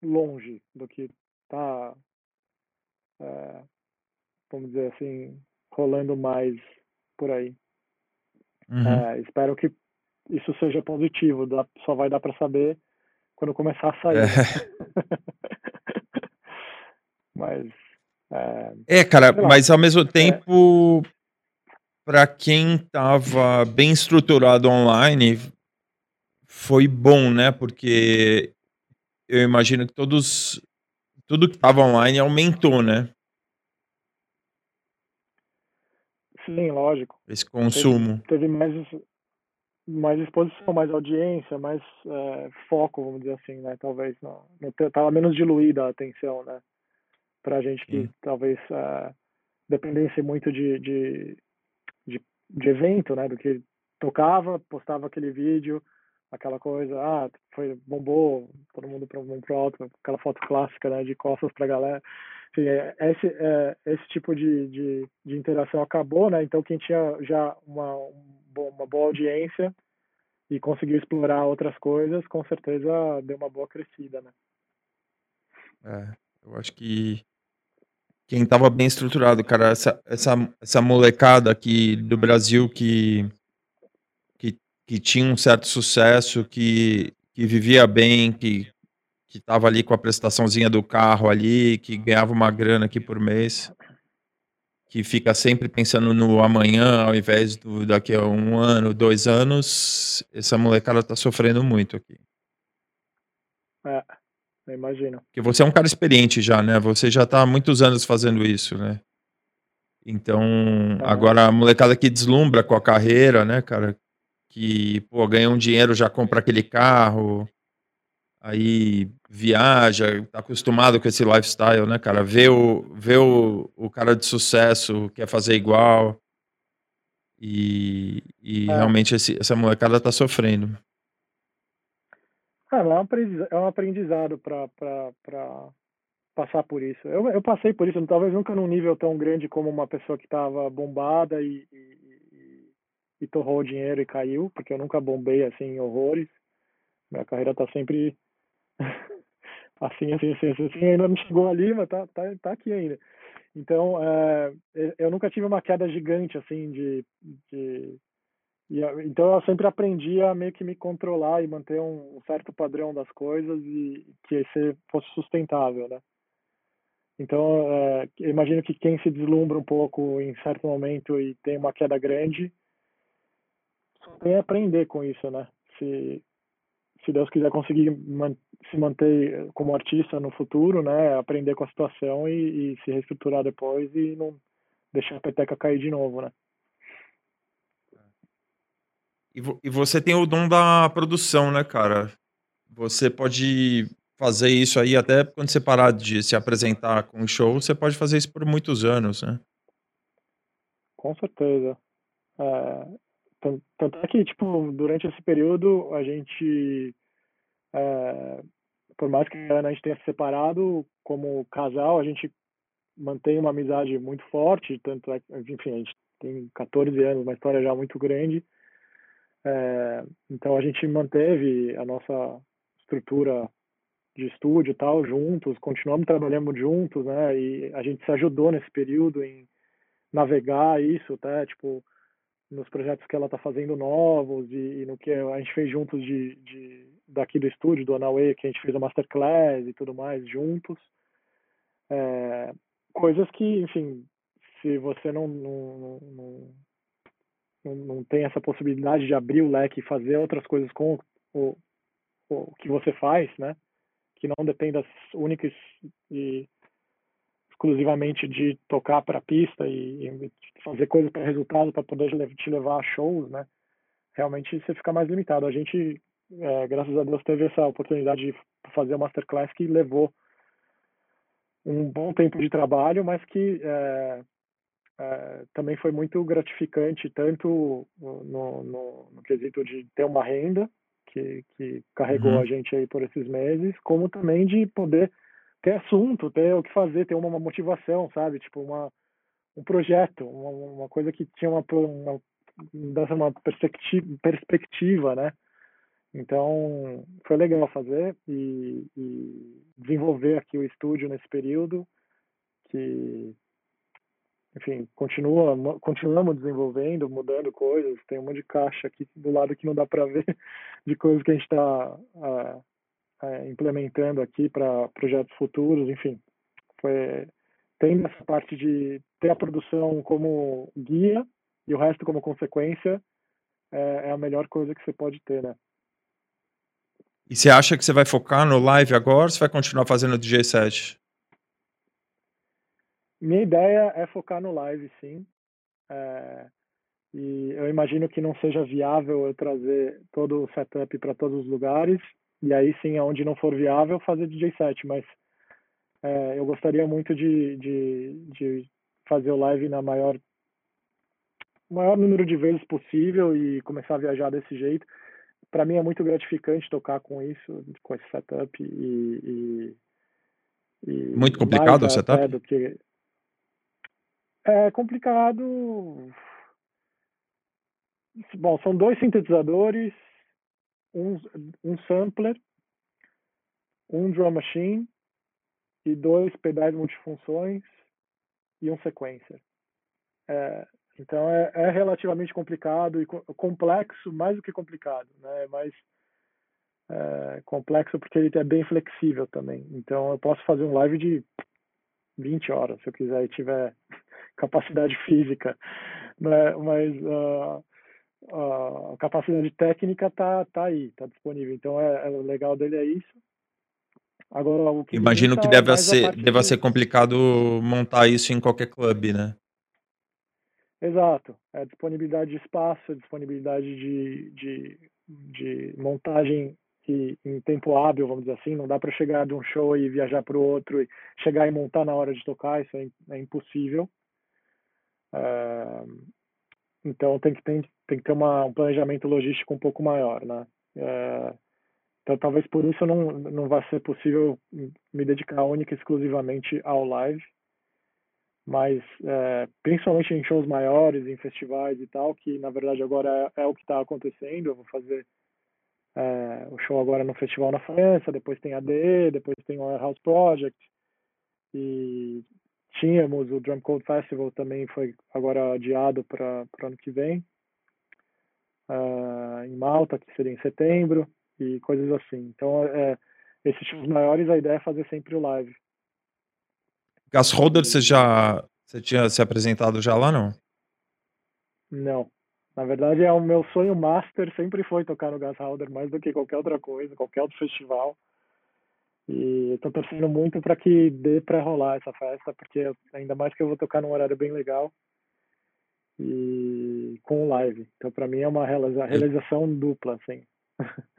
longe do que está é, vamos dizer assim, rolando mais por aí. Uhum. É, espero que isso seja positivo, dá, só vai dar para saber quando começar a sair. É. [LAUGHS] mas. É, é cara, mas ao mesmo é. tempo, é. para quem estava bem estruturado online, foi bom, né? Porque eu imagino que todos tudo que estava online aumentou, né? Sim, lógico. Esse consumo. Teve, teve mais, mais exposição, mais audiência, mais é, foco, vamos dizer assim, né? Talvez não, não tava menos diluída a atenção, né? Pra gente que Sim. talvez é, dependesse muito de, de, de, de evento, né? Do que tocava, postava aquele vídeo, aquela coisa, ah, foi bombou, todo mundo para um pro alto, aquela foto clássica, né, de costas para a galera. Enfim, é, esse, é, esse tipo de, de, de, interação acabou, né? Então quem tinha já uma, uma boa audiência e conseguiu explorar outras coisas, com certeza deu uma boa crescida, né? É, eu acho que quem estava bem estruturado, cara, essa, essa, essa molecada aqui do Brasil que que tinha um certo sucesso, que, que vivia bem, que que estava ali com a prestaçãozinha do carro ali, que ganhava uma grana aqui por mês, que fica sempre pensando no amanhã ao invés do daqui a um ano, dois anos, essa molecada tá sofrendo muito aqui. É, eu imagino. Porque você é um cara experiente já, né? Você já tá há muitos anos fazendo isso, né? Então, é. agora a molecada que deslumbra com a carreira, né, cara? Que, pô, ganha um dinheiro, já compra aquele carro, aí viaja, tá acostumado com esse lifestyle, né, cara? Vê o, vê o, o cara de sucesso, quer fazer igual. E, e é. realmente esse, essa molecada tá sofrendo. Ah, é um aprendizado, é um aprendizado para passar por isso. Eu, eu passei por isso, talvez nunca num nível tão grande como uma pessoa que estava bombada e, e, e torrou o dinheiro e caiu, porque eu nunca bombei assim em horrores. Minha carreira tá sempre [LAUGHS] assim, assim, assim, assim, assim, ainda não chegou ali, mas tá, tá, tá aqui ainda. Então, é, eu nunca tive uma queda gigante, assim, de... de e, então, eu sempre aprendi a meio que me controlar e manter um, um certo padrão das coisas e que esse fosse sustentável, né? Então, é, imagino que quem se deslumbra um pouco em certo momento e tem uma queda grande, tem a aprender com isso, né? Se, se Deus quiser conseguir man, se manter como artista no futuro, né? Aprender com a situação e, e se reestruturar depois e não deixar a peteca cair de novo, né? E, vo, e você tem o dom da produção, né, cara? Você pode fazer isso aí até quando você parar de se apresentar com show, você pode fazer isso por muitos anos, né? Com certeza. É, tanto é que, tipo, durante esse período, a gente, é, por mais que a gente tenha se separado, como casal, a gente mantém uma amizade muito forte, tanto é, enfim, a gente tem 14 anos, uma história já muito grande, é, então a gente manteve a nossa estrutura de estúdio e tal juntos, continuamos trabalhando juntos, né? E a gente se ajudou nesse período em navegar isso, tá? tipo nos projetos que ela está fazendo novos e, e, no que a gente fez juntos de, de daqui do estúdio do Anaway, que a gente fez a masterclass e tudo mais juntos. É, coisas que, enfim, se você não, não, não, não, não tem essa possibilidade de abrir o leque e fazer outras coisas com o, o que você faz, né? Que não dependa únicas e exclusivamente de tocar para a pista e, e, fazer coisas para resultado para poder te levar a shows, né? Realmente você fica mais limitado. A gente, é, graças a Deus, teve essa oportunidade de fazer a masterclass que levou um bom tempo de trabalho, mas que é, é, também foi muito gratificante, tanto no, no, no, quesito de ter uma renda, que, que carregou uhum. a gente aí por esses meses, como também de poder ter assunto, ter o que fazer, ter uma, uma motivação, sabe? Tipo, uma, um projeto, uma, uma coisa que tinha uma, uma, uma perspectiva, perspectiva, né? Então, foi legal fazer e, e, desenvolver aqui o estúdio nesse período, que, enfim, continua, continuamos desenvolvendo, mudando coisas. Tem um monte de caixa aqui do lado que não dá para ver, [LAUGHS] de coisas que a gente está é, é, implementando aqui para projetos futuros, enfim. Foi, tem essa parte de ter a produção como guia e o resto como consequência é, é a melhor coisa que você pode ter, né? E você acha que você vai focar no live agora ou você vai continuar fazendo DJ set? Minha ideia é focar no live, sim. É, e eu imagino que não seja viável eu trazer todo o setup para todos os lugares. E aí sim, onde não for viável, fazer DJ set. Mas é, eu gostaria muito de, de, de fazer o live na maior maior número de vezes possível e começar a viajar desse jeito para mim é muito gratificante tocar com isso, com esse setup e, e, e muito complicado o setup. Que... É complicado. Bom, são dois sintetizadores, um, um sampler, um drum machine e dois pedais multifunções e um sequencer. É, então é, é, relativamente complicado e complexo, mais do que complicado, né? É mais é, complexo porque ele é bem flexível também. Então eu posso fazer um live de 20 horas se eu quiser e tiver [LAUGHS] capacidade física, né? Mas uh, a capacidade técnica tá tá aí, tá disponível. Então é, é o legal dele é isso. Agora o que imagino que deve ser deva ser complicado montar isso em qualquer clube, né? Exato. É disponibilidade de espaço, é disponibilidade de, de, de montagem que, em tempo hábil, vamos dizer assim. Não dá para chegar de um show e viajar para o outro e chegar e montar na hora de tocar, isso é, é impossível. Uh, então tem que, tem, tem que ter uma, um planejamento logístico um pouco maior, né? Uh, então talvez por isso não, não vai ser possível me dedicar única e exclusivamente ao live mas é, principalmente em shows maiores, em festivais e tal, que na verdade agora é, é o que está acontecendo. Eu vou fazer é, o show agora no festival na França, depois tem a DE, depois tem o House Project e tínhamos o Drum Code Festival também foi agora adiado para o ano que vem uh, em Malta que seria em setembro e coisas assim então é, esses shows maiores a ideia é fazer sempre o live Gas Holder, você já você tinha se apresentado já lá, não? Não. Na verdade, é o meu sonho master sempre foi tocar no Gas Holder mais do que qualquer outra coisa, qualquer outro festival. E estou torcendo muito para que dê para rolar essa festa, porque ainda mais que eu vou tocar num horário bem legal e com live. Então, para mim é uma realização eu... dupla, assim. [LAUGHS]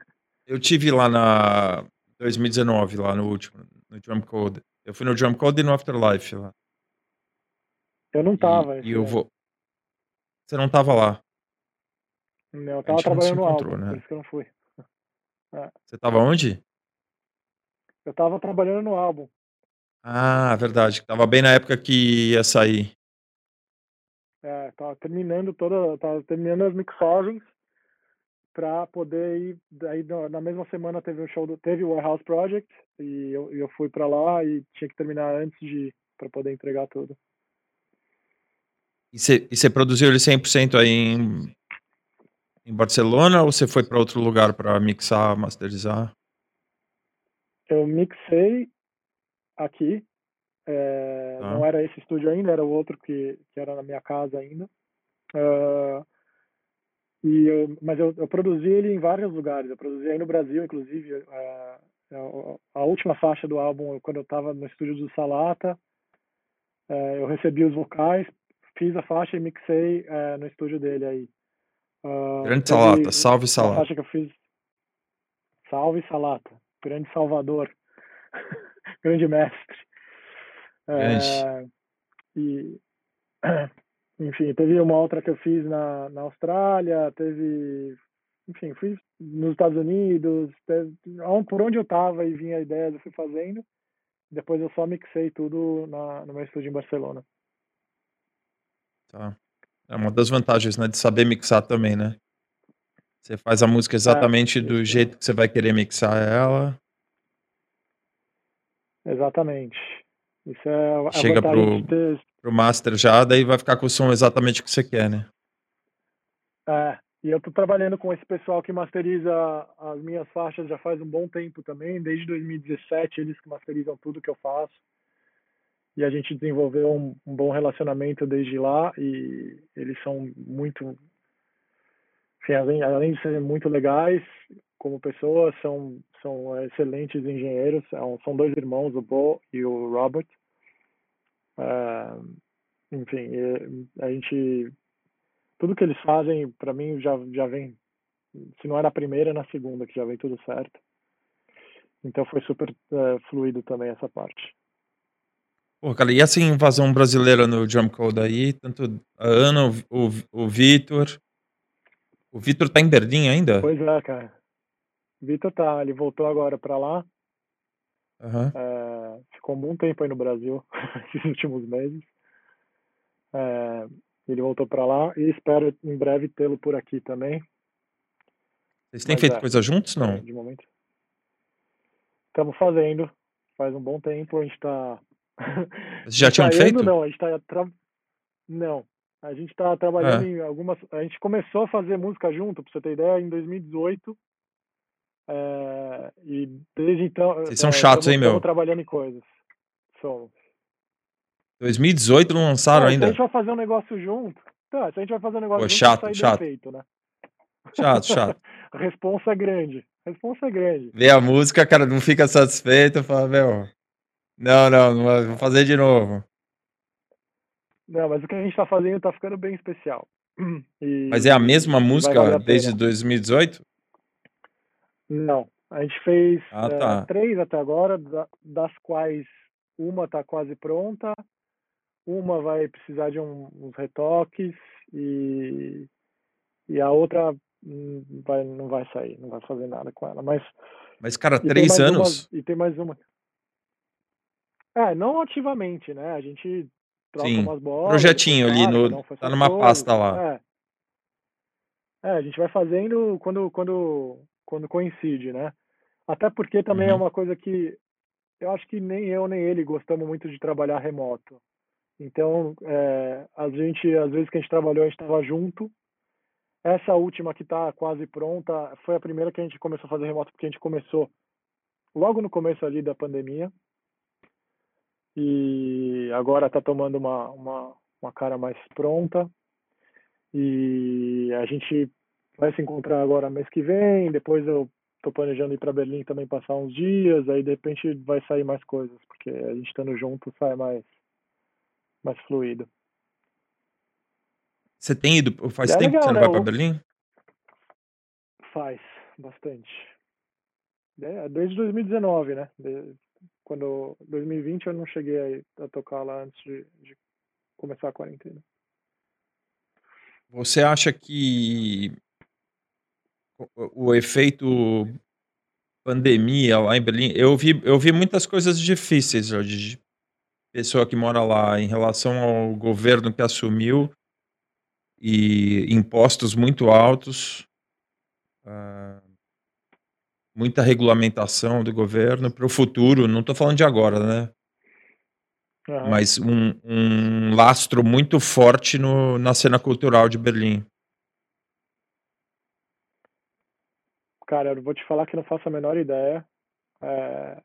Eu tive lá na 2019, lá no último, no Drum Code. Eu fui no Jump Code e no Afterlife lá. Eu não tava. E, e eu vou. Você não tava lá. Não, eu A estava gente não se trabalhando no álbum, por né. isso que eu não fui. [LAUGHS] É. Você estava onde? Eu estava trabalhando no álbum. Ah, verdade, estava bem na época que ia sair. É, estava terminando toda estava terminando as mixagens pra poder ir daí na mesma semana teve o show do teve o Warehouse Project, e eu eu fui pra lá e tinha que terminar antes de pra poder entregar tudo. E você produziu ele 100% aí em em Barcelona ou você foi pra outro lugar pra mixar, masterizar? Eu mixei aqui, eh, não Tá. era esse estúdio ainda, era o outro que que era na minha casa ainda. Hã e eu mas eu eu produzi ele em vários lugares, eu produzi aí no Brasil inclusive, eh, a a última faixa do álbum quando eu estava no estúdio do Salata, eh, eu recebi os vocais, fiz a faixa e mixei, no estúdio dele aí. Hã, Grande Salata, salve Salata. faixa que eu fiz Salve Salata, grande salvador, [LAUGHS] grande mestre. Grande. Eh, e [CLEARS THROAT] enfim, teve uma outra que eu fiz na na Austrália, teve enfim, fiz nos Estados Unidos, teve por onde eu estava e vinha ideias eu fui fazendo, depois eu só mixei tudo na no meu estúdio em Barcelona. Tá. É uma das vantagens, né, de saber mixar também, né. Você faz a música É, exatamente do isso jeito que você vai querer mixar ela. Exatamente. Isso é a chega vantagem de o ter para o master já, daí vai ficar com o som exatamente que você quer, né. É, e eu tô trabalhando com esse pessoal que masteriza as minhas faixas já faz um bom tempo também, desde 2017 eles que masterizam tudo que eu faço. E a gente desenvolveu um um bom relacionamento desde lá, e eles são muito enfim, além além de serem muito legais como pessoas, são são excelentes engenheiros, são são 2 irmãos, o Bo e o Robert. Eh, enfim, a gente tudo que eles fazem pra mim já já vem se não é na primeira, é na segunda que já vem tudo certo. Então foi super, eh, fluido também essa parte. Pô, cara, e essa invasão brasileira no Drum Code aí, tanto a Ana, o o o Vitor o Vitor tá em Berlim ainda? Pois é, cara. Vitor tá, ele voltou agora pra lá. Aham. Eh, ficou um bom tempo aí no Brasil, [LAUGHS] esses últimos meses. Eh, ele voltou pra lá e espero em breve tê-lo por aqui também. Vocês têm Mas feito é, coisa juntos, é, não? de momento Estamos fazendo, faz um bom tempo, a gente tá Vocês já [LAUGHS] tinham ensaiando feito? não, a gente tá tra não, a gente tá trabalhando Hã. em algumas a gente começou a fazer música junto, pra você ter ideia, em 2018. Eh, e desde então, Vocês são eh, chatos, estamos hein, meu. estamos trabalhando em coisas. Somos. 2018 não lançaram É, se a ainda? gente vai fazer um negócio junto tá, se a gente vai fazer um negócio Pô, junto chato, chato. feito, né. Chato, chato. A [LAUGHS] responsa é grande, a responsa é grande. Vê a música, cara, não fica satisfeito, fala: "Meu, não, não, não vou fazer de novo". Não, mas o que a gente tá fazendo tá ficando bem especial. [CLEARS THROAT] Mas é a E mesma e música a desde pena. 2018? Não, a gente fez, Ah, tá. 3 até agora, da das quais uma tá quase pronta, uma vai precisar de um uns retoques, e e a outra, hum, vai não vai sair, não vai fazer nada com ela, mas Mas, cara, e tem 3 mais anos? umas e tem mais uma É, não ativamente, né, a gente troca Sim, umas bolas, projetinho ali no um tá numa pasta lá. É. É, a gente vai fazendo quando quando quando coincide, né. Até porque também é Uhum. uma coisa que eu acho que nem eu nem ele gostamos muito de trabalhar remoto. Então, eh, a gente às vezes que a gente trabalhou, a gente estava junto. Essa última que tá quase pronta, foi a primeira que a gente começou a fazer remoto, porque a gente começou logo no começo ali da pandemia. E agora tá tomando uma uma uma cara mais pronta. E a gente vai se encontrar agora mês que vem, depois eu tô planejando ir pra Berlim também passar uns dias, aí de repente vai sair mais coisas, porque a gente estando junto sai mais mais fluido. Você tem ido faz é tempo que você legal, não né, vai pra o Berlim? Faz, bastante. É, desde 2019, né, de quando 2020 eu não cheguei a a tocar lá antes de de começar a quarentena. Você acha que o, o efeito pandemia lá em Berlim, eu vi, eu vi muitas coisas difíceis de pessoa que mora lá em relação ao governo que assumiu e impostos muito altos, uh, muita regulamentação do governo para o futuro. Não estou falando de agora, né? Uhum. Mas um, um lastro muito forte no, na cena cultural de Berlim. Cara, eu vou te falar que não faço a menor ideia é,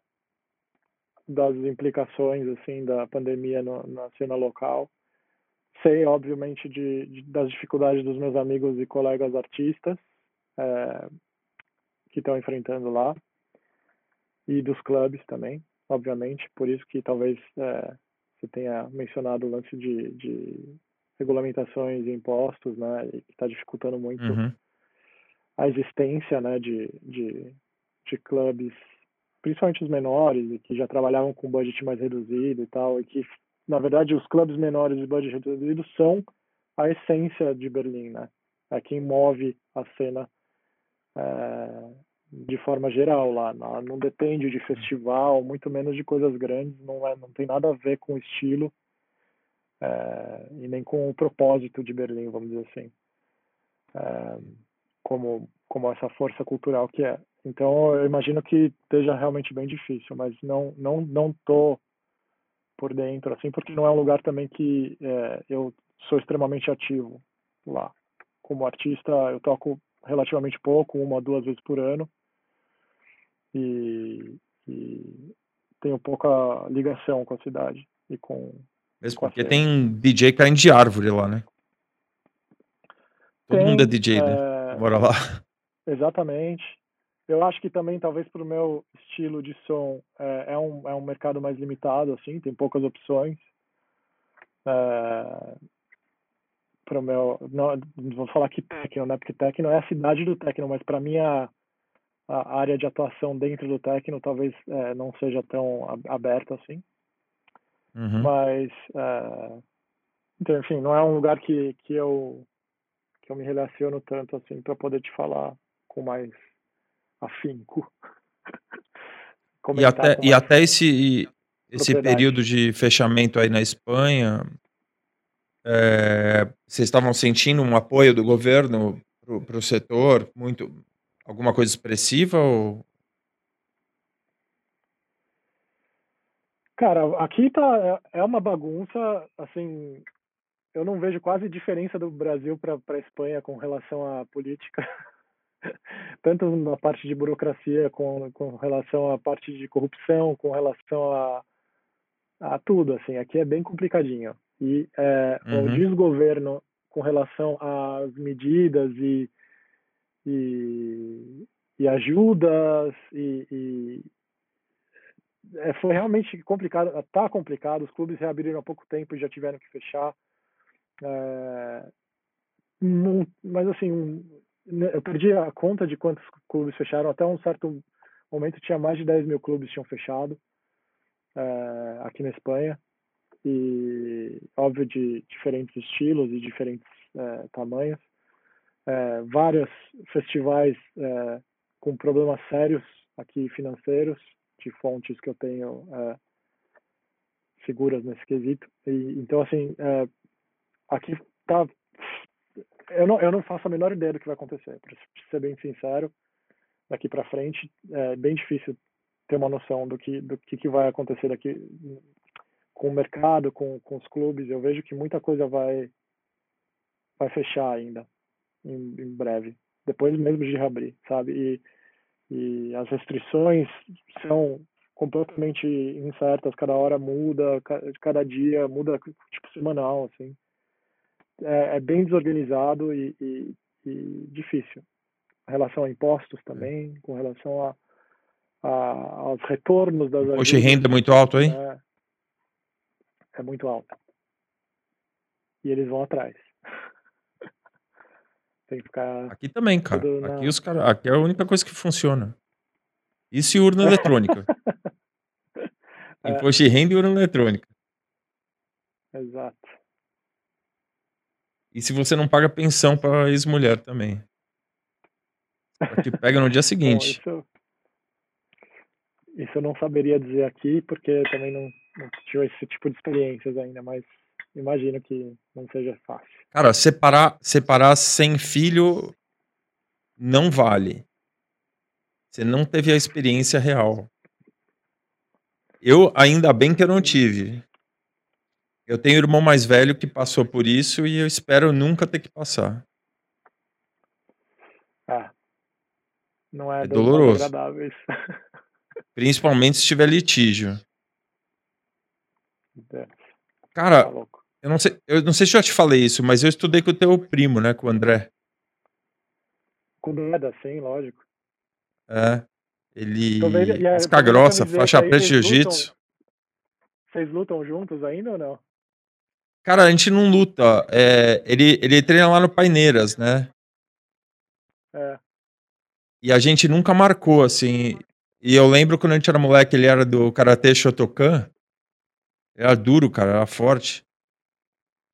das implicações assim da pandemia no, na cena local. Sei, obviamente, de, de, das dificuldades dos meus amigos e colegas artistas é, que estão enfrentando lá e dos clubes também, obviamente. Por isso que talvez é, você tenha mencionado o lance de, de regulamentações e impostos, né, e que está dificultando muito uhum a existência né, de, de, de clubes, principalmente os menores, e que já trabalhavam com budget mais reduzido e tal, e que, na verdade, os clubes menores de budget reduzido são a essência de Berlim, né? É quem move a cena é, de forma geral lá. Não, não, depende de festival, muito menos de coisas grandes, não, é, não tem nada a ver com o estilo é, e nem com o propósito de Berlim, vamos dizer assim. É, como, como essa força cultural que é. Então, eu imagino que esteja realmente bem difícil, mas não não não tô por dentro assim, porque não é um lugar também que é, eu sou extremamente ativo lá. Como artista, eu toco relativamente pouco, uma ou duas vezes por ano, e, e tenho pouca ligação com a cidade e com. Mesmo com porque tem DJ caindo de árvore lá, né? Todo tem, mundo é DJ, né? é... né? Bora lá. Exatamente. Eu acho que também, talvez, para o meu estilo de som, é, é, um, é um mercado mais limitado, assim, tem poucas opções. É, para o meu. Não, vou falar que techno, né? Porque techno é a cidade do techno, mas para mim a, a, área de atuação dentro do techno talvez é, não seja tão aberta assim. Uhum. Mas. É, então, enfim, não é um lugar que, que eu que eu me relaciono tanto assim para poder te falar com mais afinco. [LAUGHS] e até, e até esse, esse período de fechamento aí na Espanha, é, vocês estavam sentindo um apoio do governo para o setor? Muito, alguma coisa expressiva ou Cara, aqui tá é, é uma bagunça, assim, eu não vejo quase diferença do Brasil para a Espanha com relação à política, [LAUGHS] tanto na parte de burocracia, com, com relação à parte de corrupção, com relação a, a tudo. Assim, aqui é bem complicadinho. E é, uhum. o desgoverno com relação às medidas e, e, e ajudas e, e é, foi realmente complicado, está complicado. Os clubes reabriram há pouco tempo e já tiveram que fechar. É, mas assim, né, eu perdi a conta de quantos clubes fecharam. Até um certo momento tinha mais de 10 mil clubes tinham fechado é, aqui na Espanha. E óbvio de diferentes estilos e diferentes é, tamanhos. É, vários festivais é, com problemas sérios aqui financeiros, de fontes que eu tenho é, seguras nesse quesito. E, então, assim, aqui tá. Eu não, eu não faço a menor ideia do que vai acontecer, para ser bem sincero. Daqui para frente é bem difícil ter uma noção do que, do que, que vai acontecer daqui com o mercado, com, com os clubes. Eu vejo que muita coisa vai, vai fechar ainda em, em breve, depois mesmo de reabrir, sabe? E, e as restrições são completamente incertas, cada hora muda, cada dia muda, tipo semanal, assim é, é bem desorganizado e, e, e, difícil. Com relação a impostos também, com relação a, a aos retornos das Hoje renda é muito alto, hein? É, é muito alto. E eles vão atrás. [LAUGHS] Tem que ficar. Aqui também, cara. Na... Aqui, os cara... Aqui é a única coisa que funciona. Isso e urna eletrônica. [LAUGHS] Imposto de renda e urna eletrônica. Exato. E se você não paga pensão para ex-mulher também. Te pega no dia [LAUGHS] Bom, seguinte. isso, isso eu não saberia dizer aqui, porque também não, não tive esse tipo de experiências ainda, mas imagino que não seja fácil. Cara, separar, separar sem filho não vale. Você não teve a experiência real. Eu, ainda bem que eu não tive. Eu tenho um irmão mais velho que passou por isso e eu espero nunca ter que passar. Ah, não é, É doloroso. [LAUGHS] Principalmente se tiver litígio. É, tá Cara, louco. eu não sei, eu não sei se eu já te falei isso, mas eu estudei com o teu primo, né, com o André. Com nada, sim, lógico. É. Ele vendo, a, casca a grossa, faixa preta de jiu-jitsu. vocês lutam juntos ainda ou não? Cara, a gente não luta. É, ele, ele treina lá no Paineiras, né? É, E a gente nunca marcou, assim. E eu lembro quando a gente era moleque, ele era do Karatê Shotokan. Era duro, cara, era forte.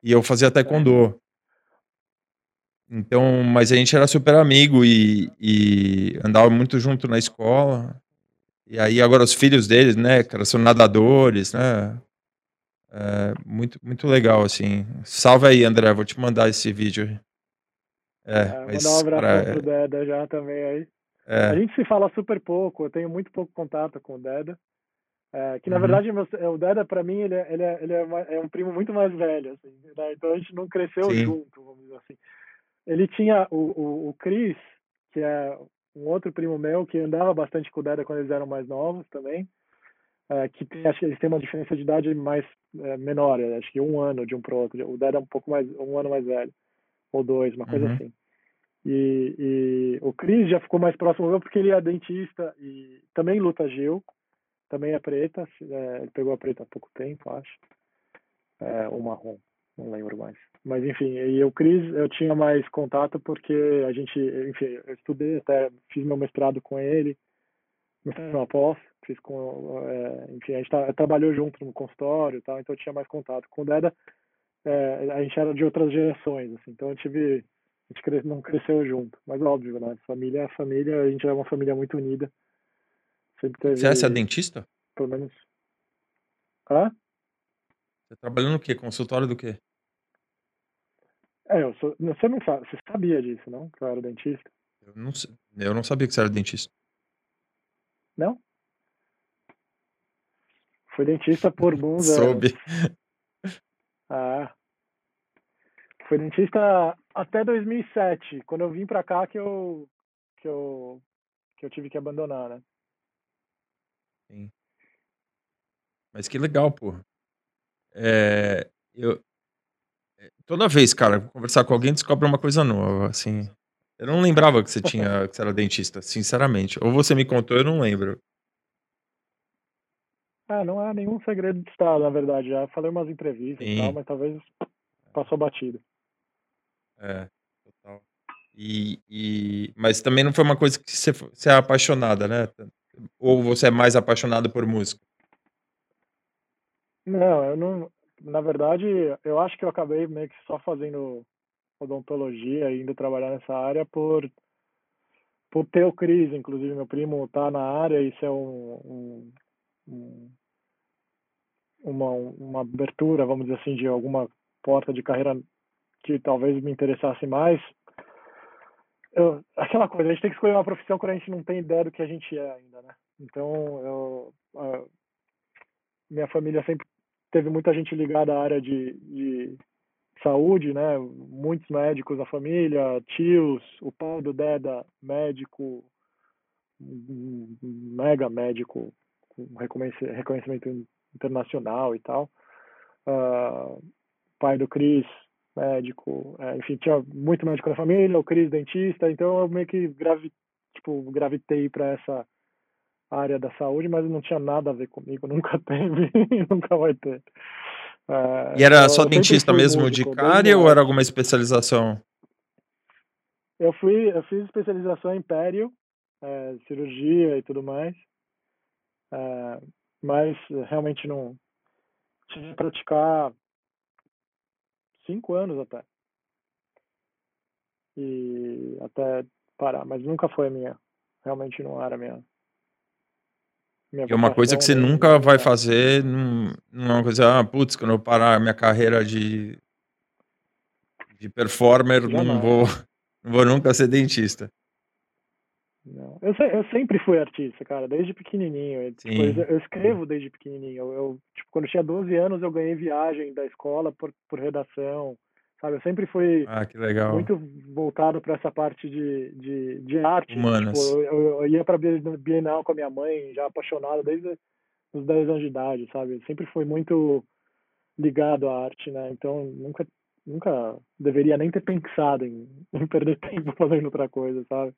E eu fazia taekwondo. Então, mas a gente era super amigo e, e andava muito junto na escola. E aí agora os filhos deles, né, cara, são nadadores, né? É, muito, muito legal, assim. Salve aí, André, vou te mandar esse vídeo. É, é, mas, mandar um abração cara, pro Deda já também aí. é, A gente se fala super pouco, eu tenho muito pouco contato com o Deda. É, que na uhum, verdade meu- o Deda pra mim ele, é- ele, é, ele é, uma- é um primo muito mais velho, assim, né? Então a gente não cresceu sim, junto, vamos dizer assim. Ele tinha o, o, o Chris, que é um outro primo meu que andava bastante com o Deda quando eles eram mais novos também. é, que tem, acho que eles têm uma diferença de idade mais é, menor, é, acho que um ano de um pro outro. O Deda é um pouco mais, um ano mais velho, ou dois, uma coisa uhum, assim. E, e o Chris já ficou mais próximo meu porque ele é dentista e também luta Gil, também é preta, é, ele pegou a preta há pouco tempo, acho, é, ou marrom, não lembro mais. Mas enfim, e o Chris eu tinha mais contato porque a gente, enfim, eu estudei até, fiz meu mestrado com ele, mestrado não, pós, fiz com, é, enfim, a gente tá- trabalhou junto no consultório e tal, então eu tinha mais contato. Com o Deda, é, a gente era de outras gerações, assim, então eu tive, a gente não cresceu junto, mas óbvio, né, família é família, a gente é uma família muito unida, sempre Você é, você é teve, dentista? pelo menos, ah? Você trabalhou no quê? Consultório do quê? É, eu sou, você não sabe, você sabia disso, não? Que eu era dentista? Eu não, eu não sabia que você era dentista. Não? Fui dentista por bons [LAUGHS] anos. Soube. Ah. Fui dentista até 2007, quando eu vim pra cá que eu que eu que eu tive que abandonar, né? Sim. Mas que legal, pô. É, eu, é, toda vez, cara, conversar com alguém, descobre uma coisa nova, assim. Eu não lembrava que você tinha, que você era dentista, sinceramente. Ou você me contou, eu não lembro. Ah, não é nenhum segredo de estado, na verdade. Já falei umas entrevistas e tal, Sim, mas talvez passou batido. é, total. E, e, mas também não foi uma coisa que você, você é apaixonada, né? Ou você é mais apaixonado por música? Não, eu não. Na verdade, eu acho que eu acabei meio que só fazendo odontologia indo trabalhar nessa área por por ter o Cris, inclusive meu primo tá na área, isso é um, um, um- uma, uma abertura, vamos dizer assim, de alguma porta de carreira que talvez me interessasse mais. Eu, aquela coisa, a gente tem que escolher uma profissão quando a gente não tem ideia do que a gente é ainda, né? Então, eu, ah, minha família sempre teve muita gente ligada à área de, de saúde, né? Muitos médicos na família, tios, o pai do Deda, médico, mega médico, com reconheci- reconhecimento internacional e tal. Ah, pai do Cris, médico, é, enfim, tinha muito médico na família, o Cris dentista, então eu meio que gravi, tipo, gravitei para essa área da saúde, mas não tinha nada a ver comigo, [LAUGHS] nunca teve e nunca vai ter. É, E era eu, só eu dentista mesmo músico, de cárie ou era alguma especialização? Eu fui, eu fiz especialização em pério, é, cirurgia e tudo mais, é, mas realmente não tive que praticar cinco anos até. E até parar, mas nunca foi a minha. Realmente não era a minha. Minha E é uma coisa que você nunca vai nada. fazer, não, não é uma coisa, ah, putz, quando eu parar minha carreira de, de performer, não vou, [LAUGHS] não vou nunca ser dentista. Não. Eu, se- eu sempre fui artista, cara, desde pequenininho. Eu, tipo, eu, eu escrevo desde pequenininho. Eu, eu, tipo, quando eu tinha 12 anos, eu ganhei viagem da escola por, por redação, sabe? Eu sempre fui Ah, muito voltado para essa parte de, de, de arte. Tipo, Humanas. eu, eu, eu ia para Bienal com a minha mãe, já apaixonado desde os 10 anos de idade, sabe? Eu sempre fui muito ligado à arte, né? Então, nunca nunca deveria nem ter pensado em, [LAUGHS] em perder tempo fazendo outra coisa, sabe?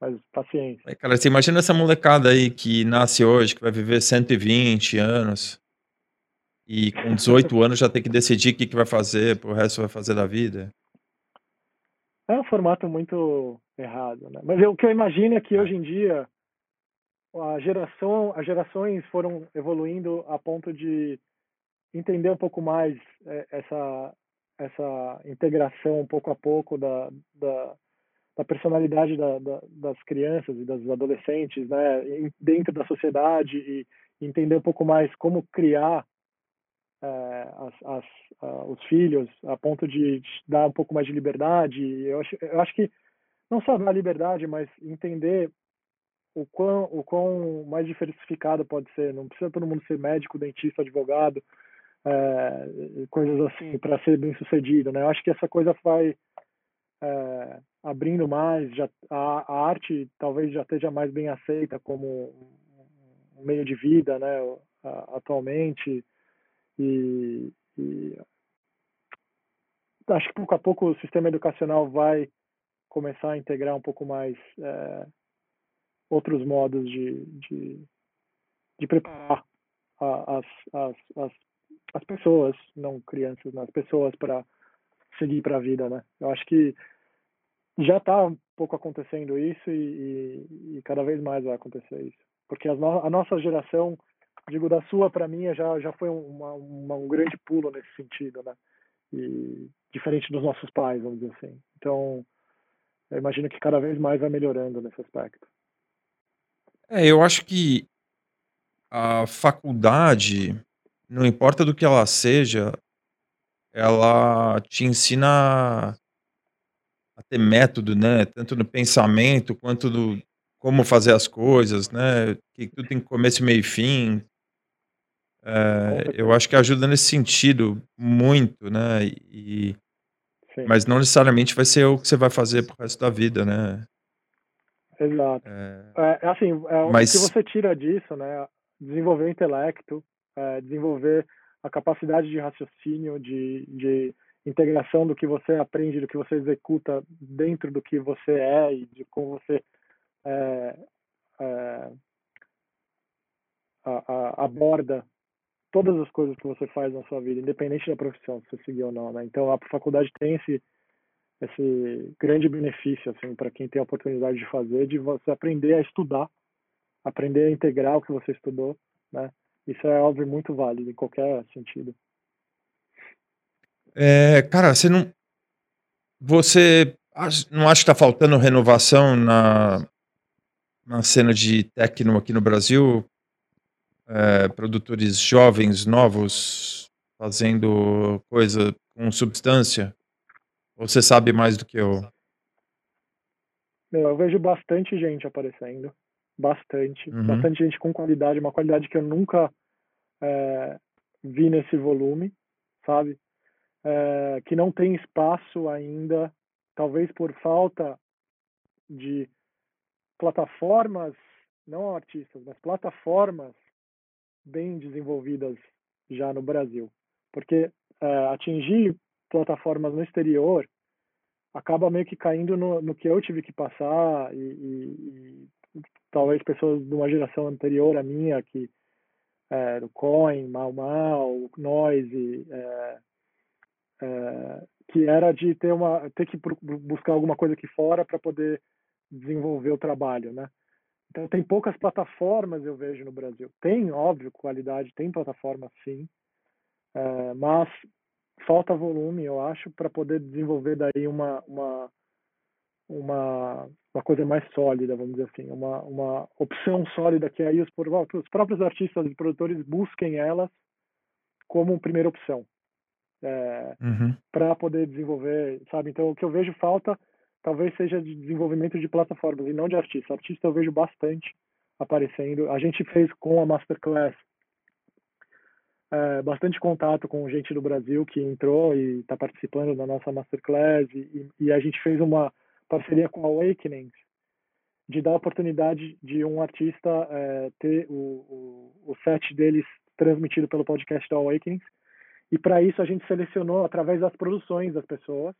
Mas paciência. É, Cara, você imagina essa molecada aí que nasce hoje, que vai viver 120 anos, e com 18 [LAUGHS] anos já tem que decidir o que, que vai fazer, pro resto vai fazer da vida. É um formato muito errado, né? Mas eu- o que eu imagino é que hoje em dia a geração, as gerações foram evoluindo a ponto de entender um pouco mais é, essa essa integração pouco a pouco da, da, da personalidade da, da, das crianças e das adolescentes, né, dentro da sociedade e entender um pouco mais como criar é, as, as, ah, os filhos a ponto de dar um pouco mais de liberdade. Eu acho, eu acho que não só dar liberdade, mas entender o quão, o quão mais diversificado pode ser. Não precisa todo mundo ser médico, dentista, advogado, é, coisas assim, para ser bem sucedido. Né? Eu acho que essa coisa vai é, abrindo mais, já, a, a arte talvez já esteja mais bem aceita como um meio de vida né, atualmente. E, e acho que pouco a pouco o sistema educacional vai começar a integrar um pouco mais é, outros modos de, de, de preparar as, as, as, as pessoas, não crianças, mas as pessoas para seguir para a vida, né? Eu acho que já está um pouco acontecendo isso e, e, e cada vez mais vai acontecer isso. Porque no, a nossa geração, digo da sua para mim, já, já foi uma, uma, um grande pulo nesse sentido, né? E diferente dos nossos pais, vamos dizer assim. Então, eu imagino que cada vez mais vai melhorando nesse aspecto. É, eu acho que a faculdade, não importa do que ela seja, ela te ensina a ter método, né? Tanto no pensamento quanto no como fazer as coisas, né? Que tudo tem começo, meio e fim. É, eu acho que ajuda nesse sentido muito, né? E, Sim, mas não necessariamente vai ser o que você vai fazer pro resto da vida, né? exato. É, É, é assim, é, o que mas você tira disso, né? Desenvolver o intelecto, é, desenvolver a capacidade de raciocínio, de, de integração do que você aprende, do que você executa dentro do que você é e de como você é, é, a- a- aborda todas as coisas que você faz na sua vida, independente da profissão, se você seguir ou não, né? Então a faculdade tem esse esse grande benefício assim para quem tem a oportunidade de fazer, de você aprender a estudar, aprender a integrar o que você estudou, né? Isso é óbvio muito válido em qualquer sentido. É, cara, você não você não acha que tá faltando renovação na, na cena de techno aqui no Brasil? É, produtores jovens, novos, fazendo coisa com substância? Ou você sabe mais do que eu? Meu, eu vejo bastante gente aparecendo, bastante, Uhum. bastante gente com qualidade, uma qualidade que eu nunca é, vi nesse volume, sabe? É, que não tem espaço ainda, talvez por falta de plataformas, não artistas, mas plataformas bem desenvolvidas já no Brasil. Porque é, atingir plataformas no exterior acaba meio que caindo no, no que eu tive que passar e, e- e talvez pessoas de uma geração anterior à minha, que é, do Coin, Mal Mal, Noise, é, é, que era de ter uma ter que buscar alguma coisa aqui fora para poder desenvolver o trabalho, né? Então tem poucas plataformas eu vejo no Brasil. Tem, óbvio, qualidade, tem plataforma sim, é, mas falta volume, eu acho, para poder desenvolver daí uma uma uma uma coisa mais sólida, vamos dizer assim, uma, uma opção sólida que aí os, os próprios artistas e produtores busquem elas como primeira opção é, uhum. para poder desenvolver, sabe? Então, o que eu vejo falta talvez seja de desenvolvimento de plataformas e não de artista. Artista eu vejo bastante aparecendo. A gente fez com a Masterclass é, bastante contato com gente do Brasil que entrou e está participando da nossa Masterclass e, e, a gente fez uma parceria com a Awakening de dar a oportunidade de um artista é, ter o, o, o set deles transmitido pelo podcast da Awakening e para isso a gente selecionou através das produções das pessoas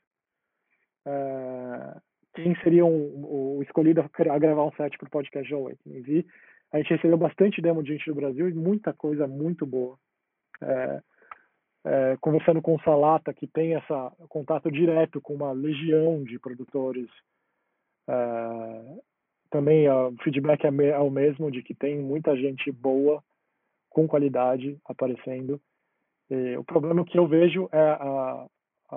uh, quem seria um, o escolhido a gravar um set para o podcast da Awakening. E a gente recebeu bastante demo de gente do Brasil e muita coisa muito boa. É, é, conversando com o Salata, que tem essa contato direto com uma legião de produtores, é, também o feedback é o mesmo de que tem muita gente boa, com qualidade aparecendo. E o problema que eu vejo é a, a,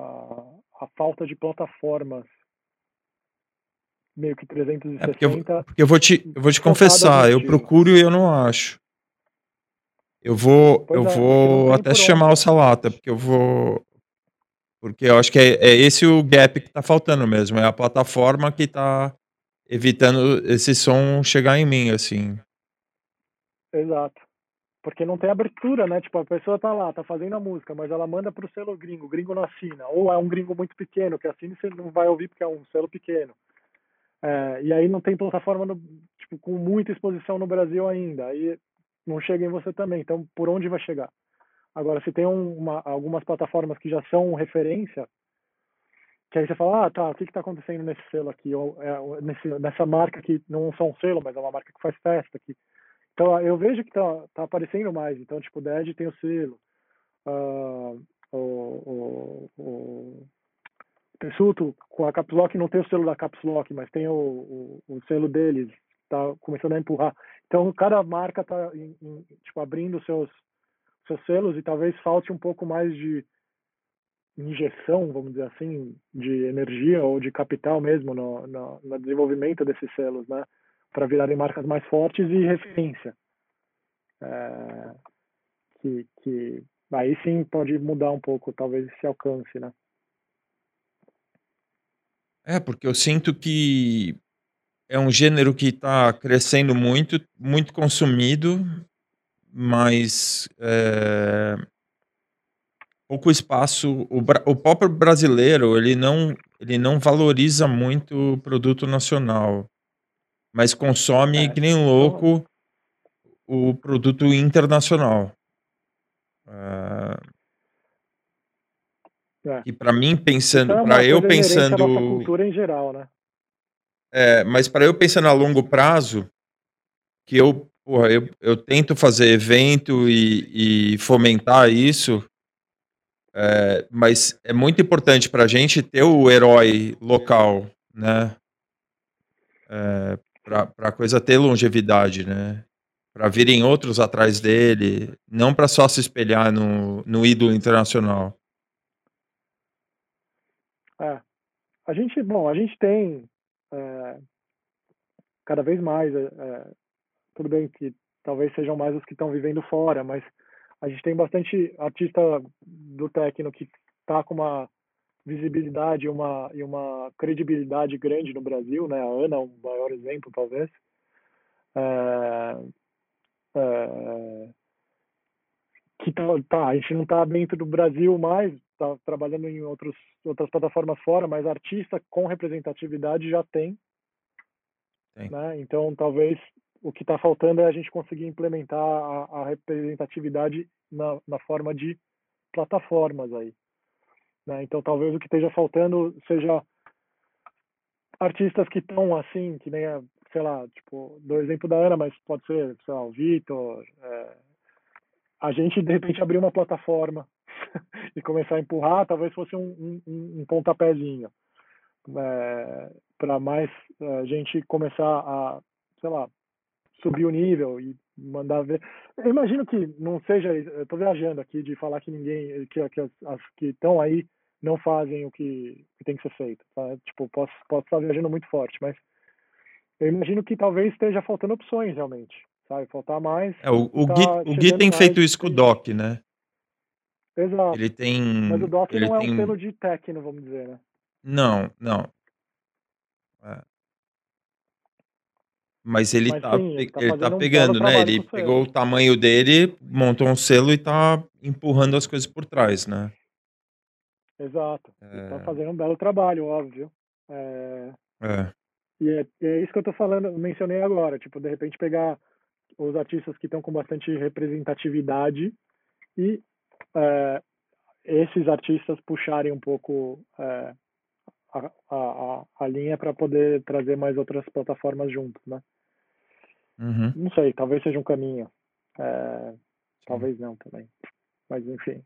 a falta de plataformas meio que 360. É porque, eu, porque eu vou te, eu vou te confessar, eu procuro e eu não acho. Eu vou, pois eu é, vou até chamar o Salata, porque eu vou. Porque eu acho que é, é esse o gap que tá faltando mesmo. É a plataforma que tá evitando esse som chegar em mim, assim. Exato. Porque não tem abertura, né? Tipo, a pessoa tá lá, tá fazendo a música, mas ela manda pro selo gringo, o gringo não assina. Ou é um gringo muito pequeno, que assina e você não vai ouvir porque é um selo pequeno. É, e aí não tem plataforma no, tipo, com muita exposição no Brasil ainda. Aí não chega em você também. Então, por onde vai chegar? Agora, se tem uma, algumas plataformas que já são referência, que aí você fala, ah, tá, o que está acontecendo nesse selo aqui? Ou, é, nesse, nessa marca que não são um selo, mas é uma marca que faz festa aqui. Então, eu vejo que tá, tá aparecendo mais. Então, tipo, o Dead tem o selo. Uh, o, o, o com a Caps Lock, não tem o selo da Caps Lock, mas tem o, o, o selo deles. Tá começando a empurrar. Então, cada marca está tipo, abrindo seus, seus selos e talvez falte um pouco mais de injeção, vamos dizer assim, de energia ou de capital mesmo no, no, no desenvolvimento desses selos, né? Para virarem marcas mais fortes e referência. É, que, que aí sim pode mudar um pouco, talvez, esse alcance, né? É, porque eu sinto que é um gênero que está crescendo muito, muito consumido, mas é, pouco espaço. O, o próprio brasileiro ele não, ele não valoriza muito o produto nacional mas consome é, que nem um louco o produto internacional. Uh, é. E para mim pensando, então é para eu pensando, cultura em geral, né? É, mas para eu pensando a longo prazo, que eu, porra, eu, eu tento fazer evento e, e fomentar isso, é, mas é muito importante para a gente ter o herói local, né? É, para a coisa ter longevidade, né? Para virem outros atrás dele, não para só se espelhar no, no ídolo internacional. É. A gente, bom, a gente tem é, cada vez mais, é, é tudo bem que talvez sejam mais os que estão vivendo fora, mas a gente tem bastante artista do techno que está com uma visibilidade e uma, e uma credibilidade grande no Brasil, né? A Ana é um maior exemplo, talvez. É, é, que tá, tá, a gente não está dentro do Brasil mais, está trabalhando em outros, outras plataformas fora, mas artista com representatividade já tem. tem. Né? Então, talvez o que está faltando é a gente conseguir implementar a, a representatividade na, na forma de plataformas aí. Né? Então, talvez o que esteja faltando seja artistas que estão assim, que nem, a, sei lá, tipo, do exemplo da Ana, mas pode ser, sei lá, o Vitor. É, a gente, de repente, abrir uma plataforma [LAUGHS] e começar a empurrar, talvez fosse um, um, um pontapézinho. É, para mais a gente começar a, sei lá, subir o nível e mandar ver. Eu imagino que não seja, tô viajando aqui de falar que ninguém, que, que as que estão aí não fazem o que, que, tem que ser feito. Tá? Tipo, posso, posso estar viajando muito forte, mas eu imagino que talvez esteja faltando opções realmente, sabe? Faltar mais. É, o, o, tá Gui, o Gui tem feito isso com o. Doc, né? Exato. Ele tem. Mas o Doc ele não é um tem. selo de techno, vamos dizer, né? Não, não. É. Mas ele Mas tá, sim, ele tá ele tá fazendo um pegando, né? Ele pegou o tamanho dele, montou um selo e tá empurrando as coisas por trás, né? Exato. Tá É, fazendo um belo trabalho, óbvio. É, é, E é, é isso que eu tô falando, mencionei agora, tipo, de repente pegar os artistas que estão com bastante representatividade e é, esses artistas puxarem um pouco é, a, a, a- linha para poder trazer mais outras plataformas juntos, né? uhum, Não sei, talvez seja um caminho. É, talvez não também. Mas enfim.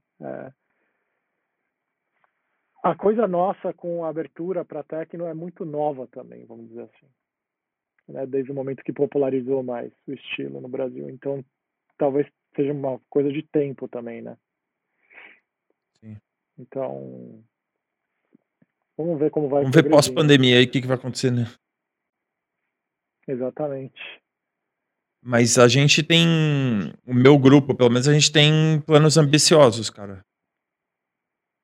A coisa nossa com a abertura para techno é muito nova também, vamos dizer assim. Né? Desde o momento que popularizou mais o estilo no Brasil. Então, talvez seja uma coisa de tempo também, né? Sim. Então, vamos ver como vai Vamos ver pós-pandemia aí o que, que vai acontecer, né? Exatamente. Mas a gente tem. O meu grupo, pelo menos, a gente tem planos ambiciosos, cara.